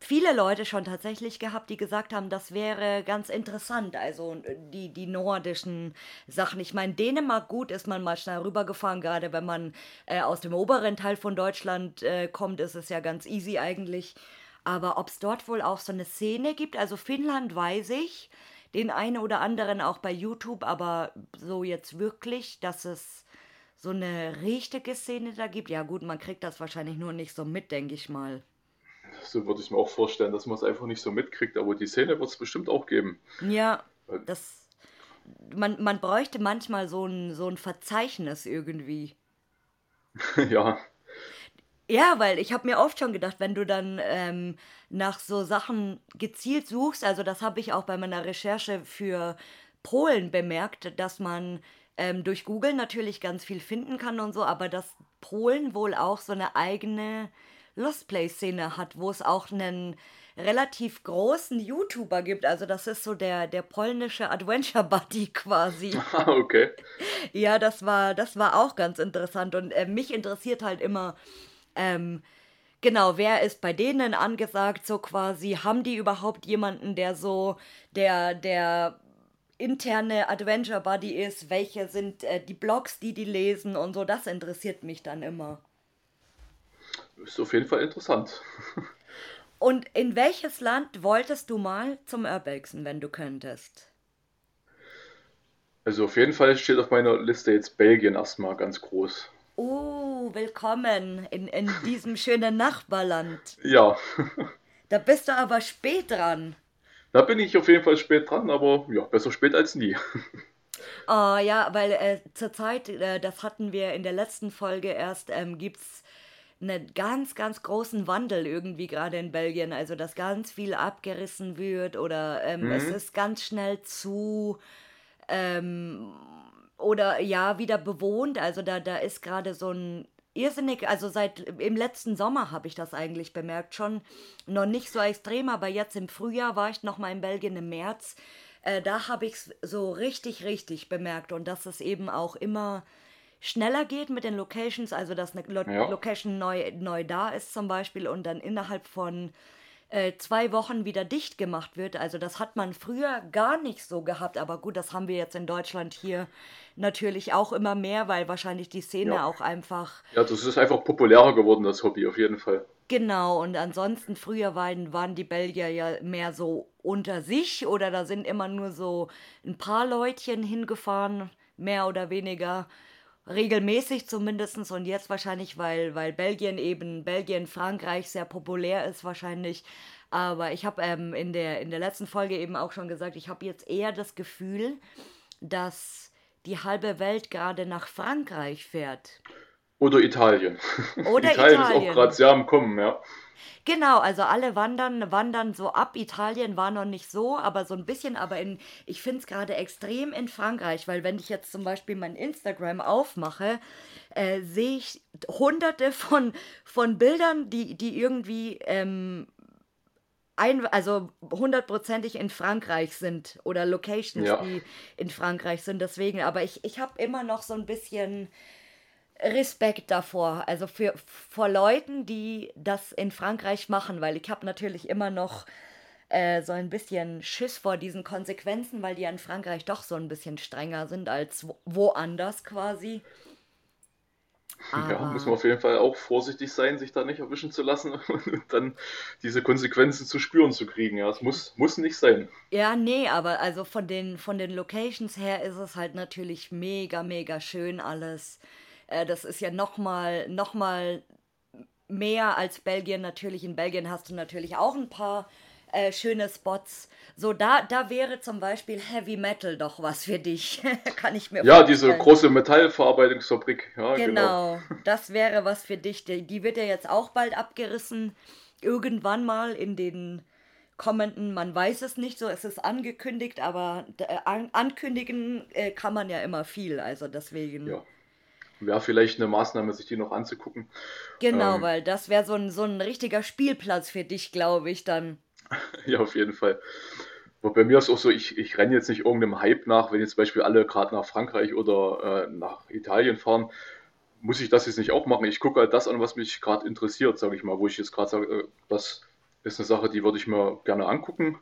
viele Leute schon tatsächlich gehabt, die gesagt haben, das wäre ganz interessant. Also die, die nordischen Sachen. Ich meine, Dänemark gut ist man mal schnell rübergefahren, gerade wenn man äh, aus dem oberen Teil von Deutschland äh, kommt, ist es ja ganz easy eigentlich. Aber ob es dort wohl auch so eine Szene gibt, also Finnland weiß ich, den einen oder anderen auch bei YouTube, aber so jetzt wirklich, dass es so eine richtige Szene da gibt. Ja gut, man kriegt das wahrscheinlich nur nicht so mit, denke ich mal. So würde ich mir auch vorstellen, dass man es einfach nicht so mitkriegt, aber die Szene wird es bestimmt auch geben. Ja, das man, man bräuchte manchmal so ein, so ein Verzeichnis irgendwie. ja. Ja, weil ich habe mir oft schon gedacht, wenn du dann ähm, nach so Sachen gezielt suchst, also das habe ich auch bei meiner Recherche für Polen bemerkt, dass man ähm, durch Google natürlich ganz viel finden kann und so, aber dass Polen wohl auch so eine eigene Lost Place-Szene hat, wo es auch einen relativ großen YouTuber gibt. Also das ist so der, der polnische Adventure Buddy quasi. Ah, okay. Ja, das war, das war auch ganz interessant. Und äh, mich interessiert halt immer, ähm, genau, wer ist bei denen angesagt, so quasi, haben die überhaupt jemanden, der so, der, der interne Adventure Buddy ist, welche sind äh, die Blogs, die die lesen und so, das interessiert mich dann immer. Ist auf jeden Fall interessant. Und in welches Land wolltest du mal zum Urbexen, wenn du könntest? Also auf jeden Fall steht auf meiner Liste jetzt Belgien erstmal ganz groß. Oh, willkommen in, in diesem schönen Nachbarland. Ja. Da bist du aber spät dran. Da bin ich auf jeden Fall spät dran, aber ja, besser spät als nie. Oh ja, weil äh, zurzeit, äh, das hatten wir in der letzten Folge erst, ähm, gibt es einen ganz, ganz großen Wandel irgendwie gerade in Belgien. Also, dass ganz viel abgerissen wird oder ähm, mhm. es ist ganz schnell zu ähm, oder ja, wieder bewohnt. Also, da, da ist gerade so ein irrsinnig, also seit im letzten Sommer habe ich das eigentlich bemerkt, schon noch nicht so extrem, aber jetzt im Frühjahr war ich noch mal in Belgien im März. Äh, da habe ich es so richtig, richtig bemerkt und dass es eben auch immer schneller geht mit den Locations, also dass eine Lo ja. Location neu, neu da ist zum Beispiel und dann innerhalb von äh, zwei Wochen wieder dicht gemacht wird. Also das hat man früher gar nicht so gehabt, aber gut, das haben wir jetzt in Deutschland hier natürlich auch immer mehr, weil wahrscheinlich die Szene ja. auch einfach... Ja, das ist einfach populärer geworden, das Hobby, auf jeden Fall. Genau, und ansonsten früher waren, waren die Belgier ja mehr so unter sich oder da sind immer nur so ein paar Leutchen hingefahren, mehr oder weniger regelmäßig zumindest und jetzt wahrscheinlich, weil, weil Belgien eben, Belgien, Frankreich sehr populär ist wahrscheinlich. Aber ich habe ähm, in, der, in der letzten Folge eben auch schon gesagt, ich habe jetzt eher das Gefühl, dass die halbe Welt gerade nach Frankreich fährt. Oder Italien. Oder Italien, Italien ist auch gerade sehr am Kommen, ja. Genau, also alle wandern, wandern so ab. Italien war noch nicht so, aber so ein bisschen. Aber in, ich finde es gerade extrem in Frankreich, weil wenn ich jetzt zum Beispiel mein Instagram aufmache, äh, sehe ich hunderte von, von Bildern, die, die irgendwie ähm, ein, also hundertprozentig in Frankreich sind oder Locations, ja. die in Frankreich sind. Deswegen, aber ich, ich habe immer noch so ein bisschen Respekt davor, also für vor Leuten, die das in Frankreich machen, weil ich habe natürlich immer noch äh, so ein bisschen Schiss vor diesen Konsequenzen, weil die ja in Frankreich doch so ein bisschen strenger sind als woanders quasi. Aber ja, muss man auf jeden Fall auch vorsichtig sein, sich da nicht erwischen zu lassen und dann diese Konsequenzen zu spüren zu kriegen. Ja, es muss, muss nicht sein. Ja, nee, aber also von den, von den Locations her ist es halt natürlich mega, mega schön alles. Äh, das ist ja nochmal noch mal mehr als Belgien. Natürlich, in Belgien hast du natürlich auch ein paar äh, schöne Spots. So, da, da wäre zum Beispiel Heavy Metal doch was für dich. Kann ich mir Ja, vorstellen. diese große Metallverarbeitungsfabrik. Ja, genau, genau, das wäre was für dich. Die, die wird ja jetzt auch bald abgerissen. Irgendwann mal in den kommenden, man weiß es nicht so, es ist angekündigt, aber äh, an, ankündigen äh, kann man ja immer viel, also deswegen. Ja wäre vielleicht eine Maßnahme, sich die noch anzugucken. Genau, ähm, weil das wäre so ein, so ein richtiger Spielplatz für dich, glaube ich, dann. ja, auf jeden Fall. Aber bei mir ist auch so, ich, ich renne jetzt nicht irgendeinem Hype nach, wenn jetzt zum Beispiel alle gerade nach Frankreich oder äh, nach Italien fahren, muss ich das jetzt nicht auch machen. Ich gucke halt das an, was mich gerade interessiert, sage ich mal, wo ich jetzt gerade sage, äh, das ist eine Sache, die würde ich mir gerne angucken,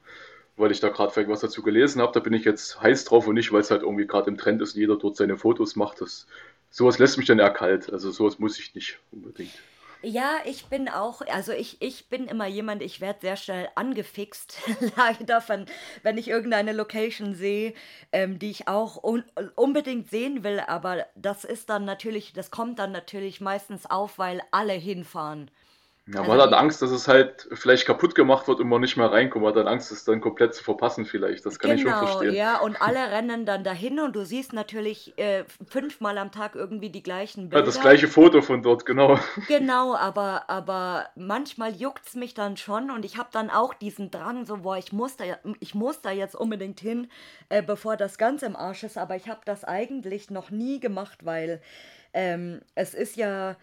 weil ich da gerade vielleicht was dazu gelesen habe. Da bin ich jetzt heiß drauf und nicht, weil es halt irgendwie gerade im Trend ist und jeder dort seine Fotos macht. Das sowas lässt mich dann eher kalt. Also sowas muss ich nicht unbedingt. Ja, ich bin auch, also ich, ich bin immer jemand, ich werde sehr schnell angefixt, leider, von, wenn ich irgendeine Location sehe, ähm, die ich auch un unbedingt sehen will, aber das ist dann natürlich, das kommt dann natürlich meistens auf, weil alle hinfahren. Ja, man hat Angst, dass es halt vielleicht kaputt gemacht wird und man nicht mehr reinkommt. Man hat dann Angst, es dann komplett zu verpassen vielleicht. Das kann genau, ich schon genau, verstehen. Ja, und alle rennen dann dahin und du siehst natürlich äh, fünfmal am Tag irgendwie die gleichen Bilder. Ja, das gleiche Foto von dort, genau. Genau, aber, aber manchmal juckt es mich dann schon und ich habe dann auch diesen Drang, so, boah, ich muss da, ich muss da jetzt unbedingt hin, äh, bevor das Ganze im Arsch ist. Aber ich habe das eigentlich noch nie gemacht, weil ähm, es ist ja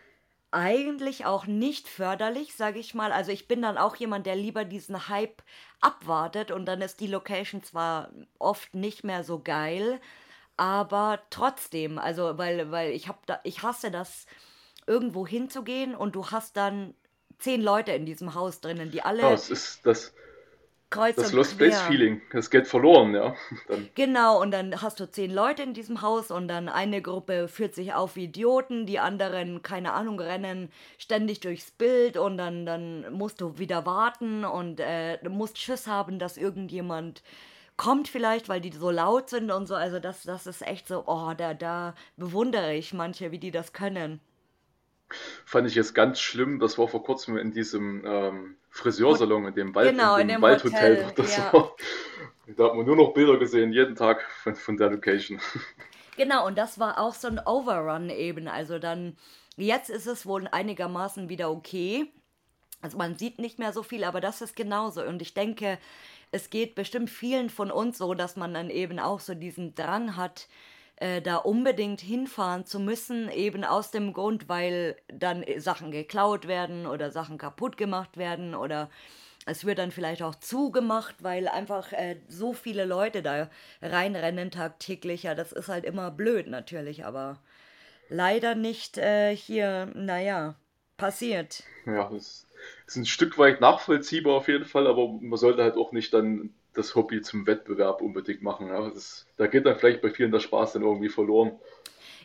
eigentlich auch nicht förderlich, sage ich mal. Also ich bin dann auch jemand, der lieber diesen Hype abwartet und dann ist die Location zwar oft nicht mehr so geil, aber trotzdem, also weil weil ich habe da ich hasse das irgendwo hinzugehen und du hast dann zehn Leute in diesem Haus drinnen, die alle. Ja, das ist das kreuz das Lost Place Feeling, das geht verloren, ja. Dann. Genau, und dann hast du zehn Leute in diesem Haus und dann eine Gruppe führt sich auf wie Idioten, die anderen, keine Ahnung, rennen ständig durchs Bild und dann, dann musst du wieder warten und äh, du musst Schiss haben, dass irgendjemand kommt vielleicht, weil die so laut sind und so. Also das, das ist echt so, oh, da, da bewundere ich manche, wie die das können. Fand ich jetzt ganz schlimm, das war vor kurzem in diesem ähm, Friseursalon, in dem, Wald, genau, in dem, in dem Waldhotel. Hotel, das ja. war, da hat man nur noch Bilder gesehen, jeden Tag von, von der Location. Genau, und das war auch so ein Overrun eben. Also dann, jetzt ist es wohl einigermaßen wieder okay. Also man sieht nicht mehr so viel, aber das ist genauso. Und ich denke, es geht bestimmt vielen von uns so, dass man dann eben auch so diesen Drang hat, äh, da unbedingt hinfahren zu müssen, eben aus dem Grund, weil dann Sachen geklaut werden oder Sachen kaputt gemacht werden oder es wird dann vielleicht auch zugemacht, weil einfach äh, so viele Leute da reinrennen tagtäglich. Ja, das ist halt immer blöd natürlich, aber leider nicht äh, hier, naja, passiert. Ja, das ist ein Stück weit nachvollziehbar auf jeden Fall, aber man sollte halt auch nicht dann das Hobby zum Wettbewerb unbedingt machen. Ja. Das, da geht dann vielleicht bei vielen der Spaß dann irgendwie verloren.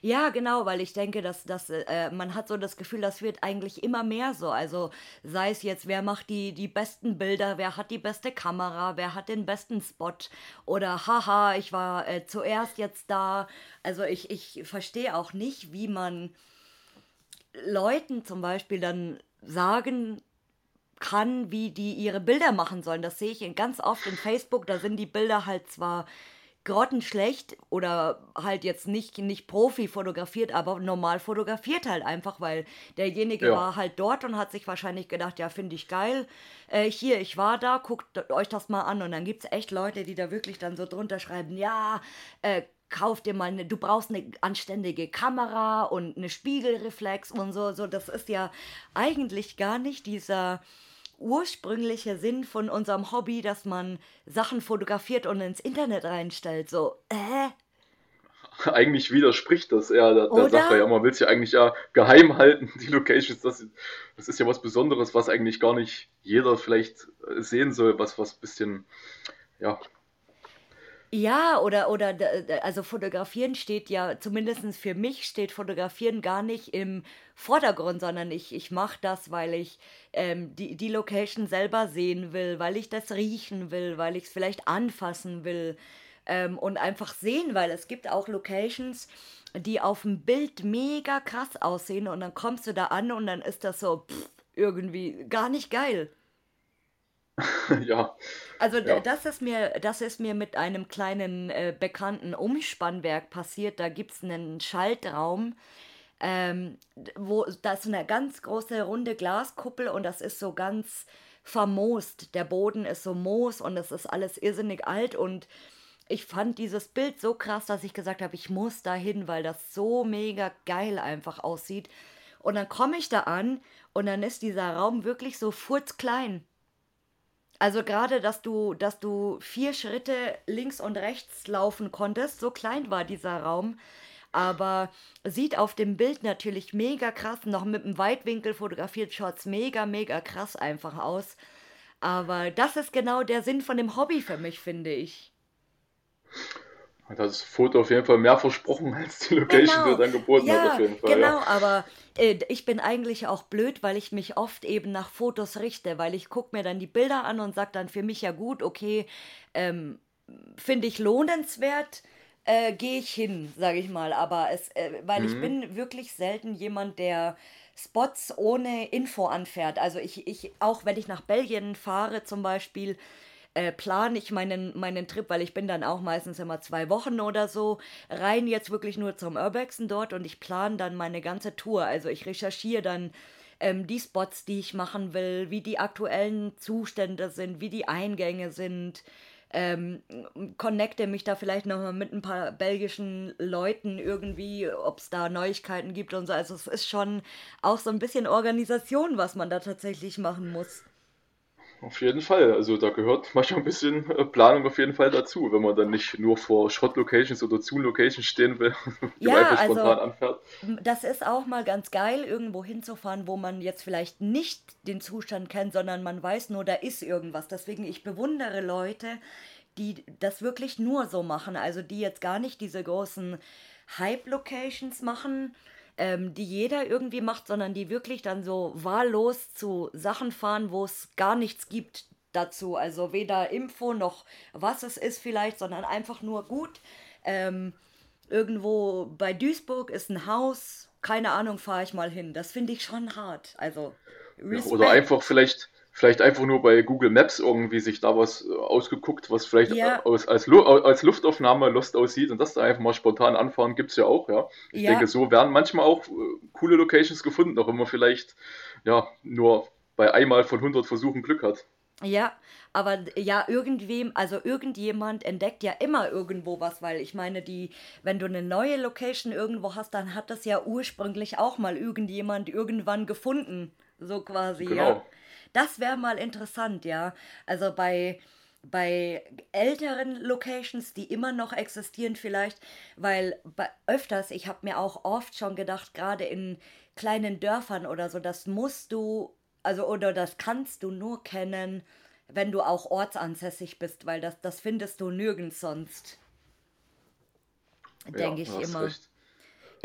Ja, genau, weil ich denke, dass, dass äh, man hat so das Gefühl, das wird eigentlich immer mehr so. Also sei es jetzt, wer macht die, die besten Bilder, wer hat die beste Kamera, wer hat den besten Spot oder haha, ich war äh, zuerst jetzt da. Also ich, ich verstehe auch nicht, wie man Leuten zum Beispiel dann sagen kann, wie die ihre Bilder machen sollen. Das sehe ich ganz oft in Facebook. Da sind die Bilder halt zwar grottenschlecht oder halt jetzt nicht, nicht Profi fotografiert, aber normal fotografiert halt einfach, weil derjenige ja. war halt dort und hat sich wahrscheinlich gedacht, ja, finde ich geil. Äh, hier, ich war da, guckt euch das mal an. Und dann gibt es echt Leute, die da wirklich dann so drunter schreiben, ja, äh, kauf dir mal eine, du brauchst eine anständige Kamera und eine Spiegelreflex und so, so, das ist ja eigentlich gar nicht dieser ursprüngliche Sinn von unserem Hobby, dass man Sachen fotografiert und ins Internet reinstellt. So, äh? Eigentlich widerspricht das eher der, der Sache. Ja, man will es ja eigentlich ja geheim halten, die Locations. Das, das ist ja was Besonderes, was eigentlich gar nicht jeder vielleicht sehen soll, was was bisschen ja, ja, oder, oder, also fotografieren steht ja, zumindest für mich steht fotografieren gar nicht im Vordergrund, sondern ich, ich mache das, weil ich ähm, die, die Location selber sehen will, weil ich das riechen will, weil ich es vielleicht anfassen will ähm, und einfach sehen, weil es gibt auch Locations, die auf dem Bild mega krass aussehen und dann kommst du da an und dann ist das so pff, irgendwie gar nicht geil. ja. Also ja. das ist mir, das ist mir mit einem kleinen äh, bekannten Umspannwerk passiert. Da gibt es einen Schaltraum, ähm, wo da ist eine ganz große runde Glaskuppel und das ist so ganz vermoost. Der Boden ist so moos und es ist alles irrsinnig alt und ich fand dieses Bild so krass, dass ich gesagt habe, ich muss da hin, weil das so mega geil einfach aussieht. Und dann komme ich da an und dann ist dieser Raum wirklich so furzklein. Also gerade, dass du, dass du vier Schritte links und rechts laufen konntest, so klein war dieser Raum. Aber sieht auf dem Bild natürlich mega krass, noch mit dem Weitwinkel fotografiert, schaut's mega, mega krass einfach aus. Aber das ist genau der Sinn von dem Hobby für mich, finde ich hat das Foto auf jeden Fall mehr versprochen als die Location, genau. die dann geboten ja, hat, auf jeden Fall. Genau, ja. aber äh, ich bin eigentlich auch blöd, weil ich mich oft eben nach Fotos richte, weil ich gucke mir dann die Bilder an und sage dann für mich ja gut, okay, ähm, finde ich lohnenswert, äh, gehe ich hin, sage ich mal. Aber es, äh, weil mhm. ich bin wirklich selten jemand, der Spots ohne Info anfährt. Also ich, ich, auch wenn ich nach Belgien fahre zum Beispiel, äh, plane ich meinen, meinen Trip, weil ich bin dann auch meistens immer zwei Wochen oder so, rein jetzt wirklich nur zum Urbexen dort und ich plane dann meine ganze Tour. Also ich recherchiere dann ähm, die Spots, die ich machen will, wie die aktuellen Zustände sind, wie die Eingänge sind. Ähm, connecte mich da vielleicht nochmal mit ein paar belgischen Leuten irgendwie, ob es da Neuigkeiten gibt und so. Also es ist schon auch so ein bisschen Organisation, was man da tatsächlich machen muss. Auf jeden Fall. Also da gehört manchmal ein bisschen äh, Planung auf jeden Fall dazu, wenn man dann nicht nur vor Schrott-Locations oder Zu-Locations stehen will, die ja, einfach spontan also, anfährt. Das ist auch mal ganz geil, irgendwo hinzufahren, wo man jetzt vielleicht nicht den Zustand kennt, sondern man weiß nur, da ist irgendwas. Deswegen, ich bewundere Leute, die das wirklich nur so machen. Also die jetzt gar nicht diese großen Hype-Locations machen, ähm, die jeder irgendwie macht, sondern die wirklich dann so wahllos zu Sachen fahren, wo es gar nichts gibt dazu. Also weder Info noch was es ist vielleicht, sondern einfach nur gut. Ähm, irgendwo bei Duisburg ist ein Haus, keine Ahnung, fahre ich mal hin. Das finde ich schon hart. Also ja, oder einfach vielleicht vielleicht einfach nur bei Google Maps irgendwie sich da was äh, ausgeguckt, was vielleicht ja. aus, als, als Luftaufnahme Lost aussieht und das da einfach mal spontan anfahren, gibt es ja auch, ja. Ich ja. denke, so werden manchmal auch äh, coole Locations gefunden, auch wenn man vielleicht ja nur bei einmal von 100 Versuchen Glück hat. Ja, aber ja, irgendwem, also irgendjemand entdeckt ja immer irgendwo was, weil ich meine, die, wenn du eine neue Location irgendwo hast, dann hat das ja ursprünglich auch mal irgendjemand irgendwann gefunden. So quasi, genau. ja. Das wäre mal interessant, ja. Also bei, bei älteren Locations, die immer noch existieren vielleicht, weil öfters, ich habe mir auch oft schon gedacht, gerade in kleinen Dörfern oder so, das musst du, also oder das kannst du nur kennen, wenn du auch ortsansässig bist, weil das, das findest du nirgends sonst. Denke ja, ich immer. Recht.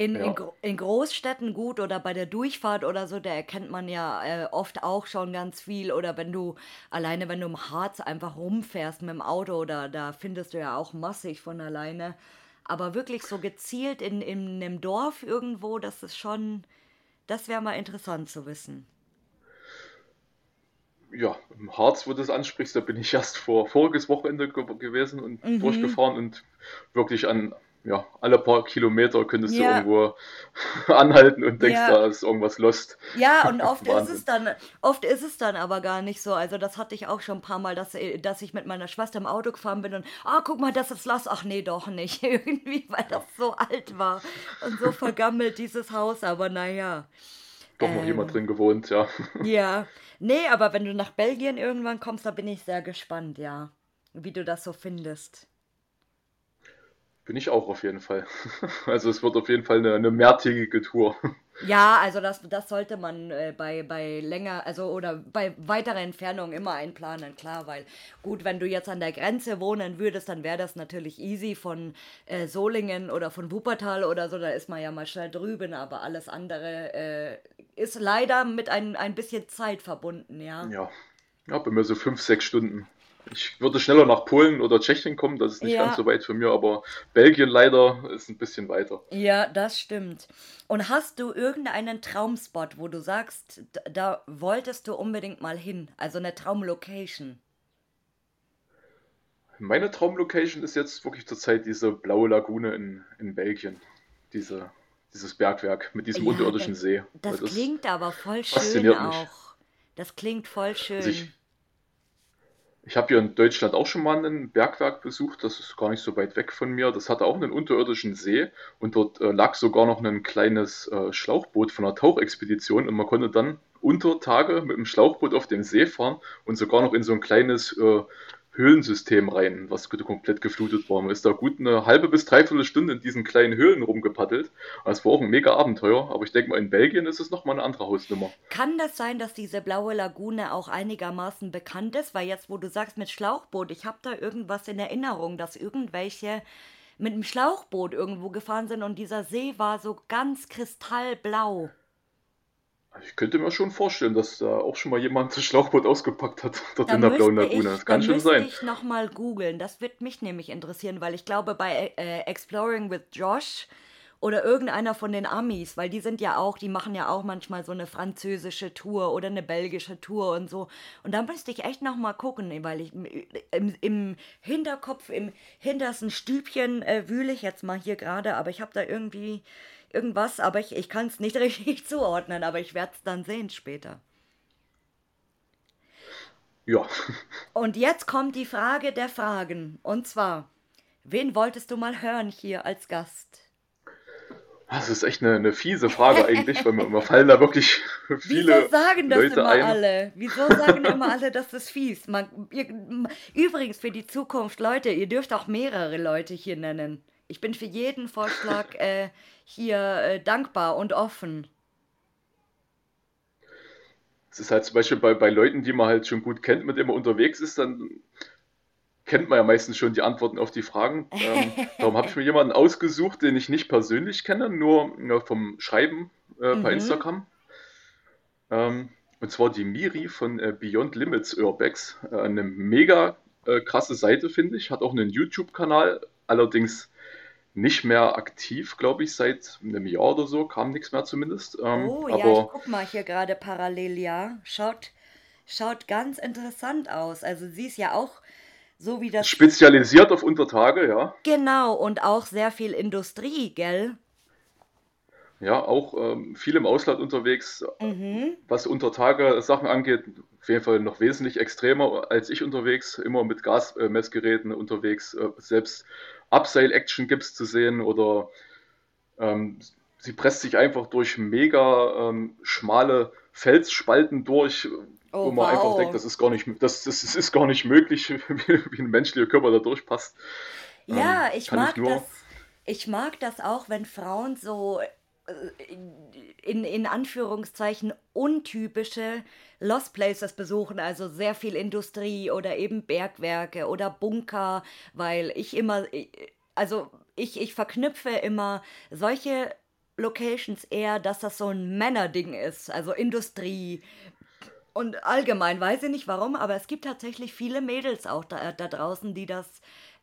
In, ja. in, in, Großstädten gut oder bei der Durchfahrt oder so, da erkennt man ja äh, oft auch schon ganz viel. Oder wenn du, alleine wenn du im Harz einfach rumfährst mit dem Auto, oder da findest du ja auch massig von alleine. Aber wirklich so gezielt in, in einem Dorf irgendwo, das ist schon, das wäre mal interessant zu wissen. Ja, im Harz, wo du das ansprichst, da bin ich erst vor voriges Wochenende gewesen und mhm. durchgefahren und wirklich an ja, alle paar Kilometer könntest ja. du irgendwo anhalten und denkst, ja. da ist irgendwas lost. Ja, und oft ist es dann, oft ist es dann aber gar nicht so. Also das hatte ich auch schon ein paar Mal, dass, dass ich mit meiner Schwester im Auto gefahren bin und, ah, guck mal, das ist lost. Ach nee, doch nicht. Irgendwie, weil das so alt war und so vergammelt, dieses Haus, aber naja. Doch noch ähm, jemand drin gewohnt, ja. Ja. Nee, aber wenn du nach Belgien irgendwann kommst, da bin ich sehr gespannt, ja. Wie du das so findest. Bin ich auch auf jeden Fall. Also es wird auf jeden Fall eine, eine mehrtägige Tour. Ja, also das, das sollte man äh, bei, bei länger, also oder bei weiterer Entfernung immer einplanen, klar, weil gut, wenn du jetzt an der Grenze wohnen würdest, dann wäre das natürlich easy von äh, Solingen oder von Wuppertal oder so, da ist man ja mal schnell drüben, aber alles andere äh, ist leider mit ein, ein bisschen Zeit verbunden, ja. Ja, ja bei mir so fünf, sechs Stunden. Ich würde schneller nach Polen oder Tschechien kommen, das ist nicht ja. ganz so weit von mir, aber Belgien leider ist ein bisschen weiter. Ja, das stimmt. Und hast du irgendeinen Traumspot, wo du sagst, da wolltest du unbedingt mal hin? Also eine Traumlocation? Meine Traumlocation ist jetzt wirklich zurzeit diese blaue Lagune in, in Belgien. Diese, dieses Bergwerk mit diesem ja, unterirdischen See. Das, das klingt aber voll schön auch. Das klingt voll schön. Also ich, ich habe hier in Deutschland auch schon mal ein Bergwerk besucht, das ist gar nicht so weit weg von mir. Das hatte auch einen unterirdischen See und dort äh, lag sogar noch ein kleines äh, Schlauchboot von einer Tauchexpedition und man konnte dann unter Tage mit dem Schlauchboot auf den See fahren und sogar noch in so ein kleines äh, Höhlensystem rein, was komplett geflutet war. Man ist da gut eine halbe bis dreiviertel Stunde in diesen kleinen Höhlen rumgepaddelt. Das war auch ein mega Abenteuer, aber ich denke mal, in Belgien ist es nochmal eine andere Hausnummer. Kann das sein, dass diese blaue Lagune auch einigermaßen bekannt ist? Weil jetzt, wo du sagst mit Schlauchboot, ich habe da irgendwas in Erinnerung, dass irgendwelche mit einem Schlauchboot irgendwo gefahren sind und dieser See war so ganz kristallblau. Ich könnte mir schon vorstellen, dass da auch schon mal jemand das Schlauchboot ausgepackt hat, dort da in der Blauen Lagune. Das kann schon sein. ich nochmal googeln. Das wird mich nämlich interessieren, weil ich glaube, bei äh, Exploring with Josh oder irgendeiner von den Amis, weil die sind ja auch, die machen ja auch manchmal so eine französische Tour oder eine belgische Tour und so. Und da müsste ich echt noch mal gucken, weil ich im, im Hinterkopf, im hintersten Stübchen äh, wühle ich jetzt mal hier gerade, aber ich habe da irgendwie irgendwas, aber ich, ich kann es nicht richtig zuordnen, aber ich werde es dann sehen später. Ja. Und jetzt kommt die Frage der Fragen. Und zwar, wen wolltest du mal hören hier als Gast? Das ist echt eine, eine fiese Frage eigentlich, weil mir fallen da wirklich viele Wieso sagen das Leute immer ein. alle? Wieso sagen immer alle, das ist fies? Man, ihr, übrigens für die Zukunft, Leute, ihr dürft auch mehrere Leute hier nennen. Ich bin für jeden Vorschlag äh, hier äh, dankbar und offen. Es ist halt zum Beispiel bei, bei Leuten, die man halt schon gut kennt, mit denen man unterwegs ist, dann kennt man ja meistens schon die Antworten auf die Fragen. Ähm, darum habe ich mir jemanden ausgesucht, den ich nicht persönlich kenne, nur ja, vom Schreiben äh, bei Mhm. Instagram. Ähm, und zwar die Miri von äh, Beyond Limits Urbex. Äh, eine mega äh, krasse Seite, finde ich. Hat auch einen YouTube-Kanal, allerdings nicht mehr aktiv, glaube ich, seit einem Jahr oder so. Kam nichts mehr zumindest. Ähm, Oh ja, ich guck mal hier gerade parallel, ja. Schaut, schaut ganz interessant aus. Also sie ist ja auch so wie das. spezialisiert auf Untertage, ja. Genau, und auch sehr viel Industrie, gell? Ja, auch ähm, viel im Ausland unterwegs, Mhm. was Untertage Sachen angeht, auf jeden Fall noch wesentlich extremer als ich unterwegs, immer mit Gasmessgeräten unterwegs, äh, selbst Upsail-Action gibt es zu sehen oder ähm, sie presst sich einfach durch mega ähm, schmale Felsspalten durch, wo Oh, man einfach denkt, wow. das ist gar nicht, das, das ist gar nicht möglich, wie, ein menschlicher Körper da durchpasst. Ja, Ähm, ich ich mag nur. das. Ich mag das auch, wenn Frauen so äh, in, in Anführungszeichen untypische Lost Places besuchen, also sehr viel Industrie oder eben Bergwerke oder Bunker, weil ich immer, also ich, ich verknüpfe immer solche Locations eher, dass das so ein Männerding ist, also Industrie. Und allgemein, weiß ich nicht warum, aber es gibt tatsächlich viele Mädels auch da, da draußen, die das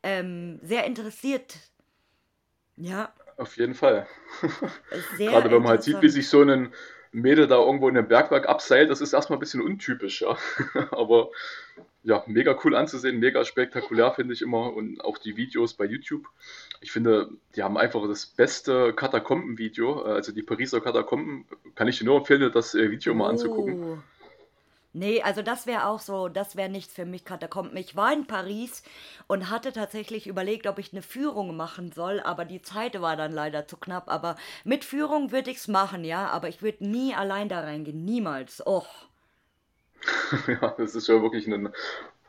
ähm, sehr interessiert. Ja, Auf jeden Fall. Gerade wenn man halt sieht, wie sich so ein Mädel da irgendwo in einem Bergwerk abseilt, das ist erstmal ein bisschen untypisch, ja. Aber ja, mega cool anzusehen, mega spektakulär finde ich immer und auch die Videos bei YouTube. Ich finde, die haben einfach das beste Katakomben-Video, äh, also die Pariser Katakomben, kann ich dir nur empfehlen, das äh, Video mal anzugucken. Nee, also das wäre auch so, das wäre nichts für mich, Katakomben. Ich war in Paris und hatte tatsächlich überlegt, ob ich eine Führung machen soll, aber die Zeit war dann leider zu knapp. Aber mit Führung würde ich es machen, ja, aber ich würde nie allein da reingehen, niemals. Och. Ja, das ist ja wirklich ein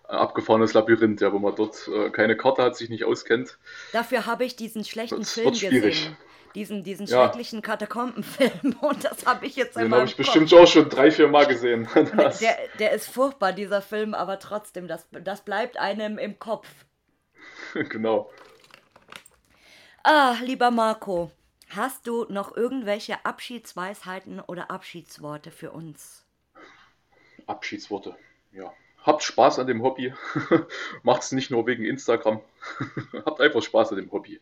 abgefahrenes Labyrinth, ja, wo man dort äh, keine Karte hat, sich nicht auskennt. Dafür habe ich diesen schlechten Das Film gesehen. Diesen, diesen Ja. schrecklichen Katakombenfilm. Und das habe ich jetzt Den habe ich bestimmt auch schon drei, vier Mal gesehen. Der, der ist furchtbar, dieser Film, aber trotzdem, das, das bleibt einem im Kopf. genau. Ah, lieber Marco, hast du noch irgendwelche Abschiedsweisheiten oder Abschiedsworte für uns? Abschiedsworte. Ja. Habt Spaß an dem Hobby. Macht's nicht nur wegen Instagram. Habt einfach Spaß an dem Hobby.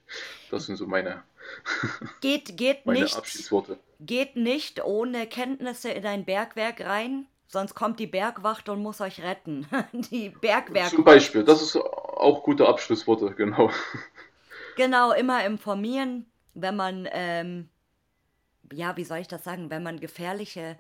Das sind so meine, Geht, geht nicht, geht nicht ohne Kenntnisse in ein Bergwerk rein, sonst kommt die Bergwacht und muss euch retten. Die Zum Bergwerkwacht. Beispiel, das ist auch gute Abschlussworte, genau. Genau, immer informieren, wenn man, ähm, ja, wie soll ich das sagen, wenn man gefährliche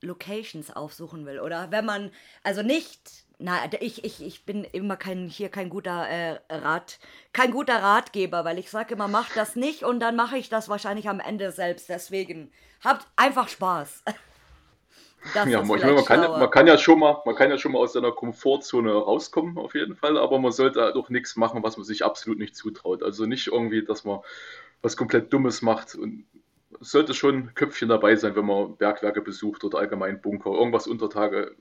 Locations aufsuchen will oder wenn man, also nicht, na, ich, ich, ich bin immer kein, hier kein guter äh, Rat, kein guter Ratgeber, weil ich sage immer, mach das nicht und dann mache ich das wahrscheinlich am Ende selbst, deswegen habt einfach Spaß. Das Ja, ich meine, man, kann, man kann ja schon mal, man kann ja schon mal aus seiner Komfortzone rauskommen, auf jeden Fall, aber man sollte halt auch nichts machen, was man sich absolut nicht zutraut. Also nicht irgendwie, dass man was komplett Dummes macht und es sollte schon ein Köpfchen dabei sein, wenn man Bergwerke besucht oder allgemein Bunker, irgendwas unter Tage.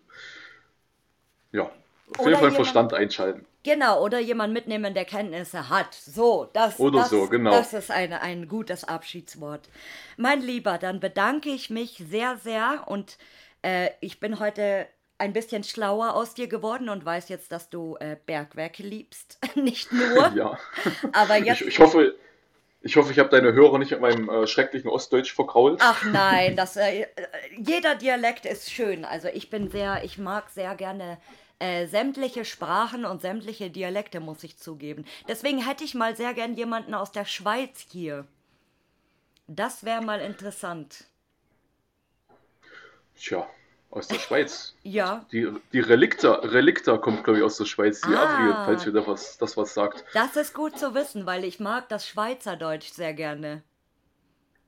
Ja, auf Oder jeden Fall jemand- Verstand einschalten. Genau, oder jemand mitnehmen, der Kenntnisse hat. So, das, Oder das, so, genau. das ist eine, ein gutes Abschiedswort. Mein Lieber, dann bedanke ich mich sehr, sehr und äh, ich bin heute ein bisschen schlauer aus dir geworden und weiß jetzt, dass du äh, Bergwerke liebst. Nicht nur, Ja. aber jetzt. Ich, ich hoffe, Ich hoffe, ich habe deine Hörer nicht mit meinem äh, schrecklichen Ostdeutsch verkrault. Ach nein, das, äh, jeder Dialekt ist schön. Also ich bin sehr, ich mag sehr gerne äh, sämtliche Sprachen und sämtliche Dialekte, muss ich zugeben. Deswegen hätte ich mal sehr gern jemanden aus der Schweiz hier. Das wäre mal interessant. Tja, aus der Schweiz. Ja. Die, die Relikta, Relikta kommt, glaube ich, aus der Schweiz. Die Ah. Adrie, falls ihr da was, das was sagt. Das ist gut zu wissen, weil ich mag das Schweizerdeutsch sehr gerne.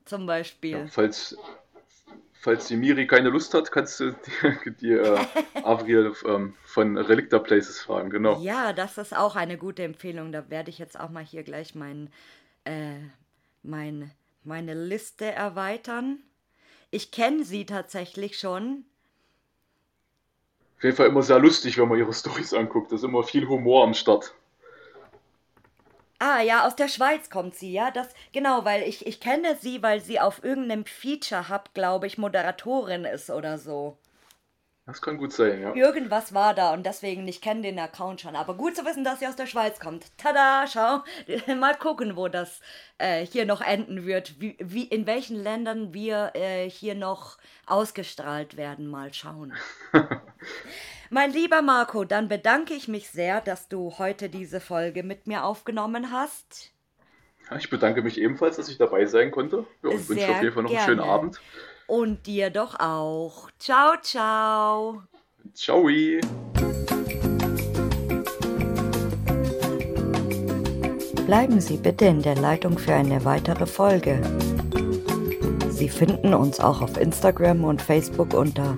Zum Beispiel. Ja, falls, falls die Miri keine Lust hat, kannst du die, die äh, Avriel ähm, von Relikta Places fragen, genau. Ja, das ist auch eine gute Empfehlung. Da werde ich jetzt auch mal hier gleich mein, äh, mein, meine Liste erweitern. Ich kenne sie tatsächlich schon. Auf jeden Fall immer sehr lustig, wenn man ihre Stories anguckt. Da ist immer viel Humor am Start. Ah, ja, aus der Schweiz kommt sie, ja. Das, genau, weil ich, ich kenne sie, weil sie auf irgendeinem Feature Hub, glaube ich, Moderatorin ist oder so. Das kann gut sein, ja. Irgendwas war da und deswegen, ich kenne den Account schon. Aber gut zu wissen, dass sie aus der Schweiz kommt. Tada, schau. Mal gucken, wo das äh, hier noch enden wird. Wie, wie, in welchen Ländern wir äh, hier noch ausgestrahlt werden. Mal schauen. mein lieber Marco, dann bedanke ich mich sehr, dass du heute diese Folge mit mir aufgenommen hast. Ich bedanke mich ebenfalls, dass ich dabei sein konnte. Ja, und wünsche Sehr auf jeden Fall noch einen schönen gerne. Abend. Und dir doch auch. Ciao, ciao. Ciao. Bleiben Sie bitte in der Leitung für eine weitere Folge. Sie finden uns auch auf Instagram und Facebook unter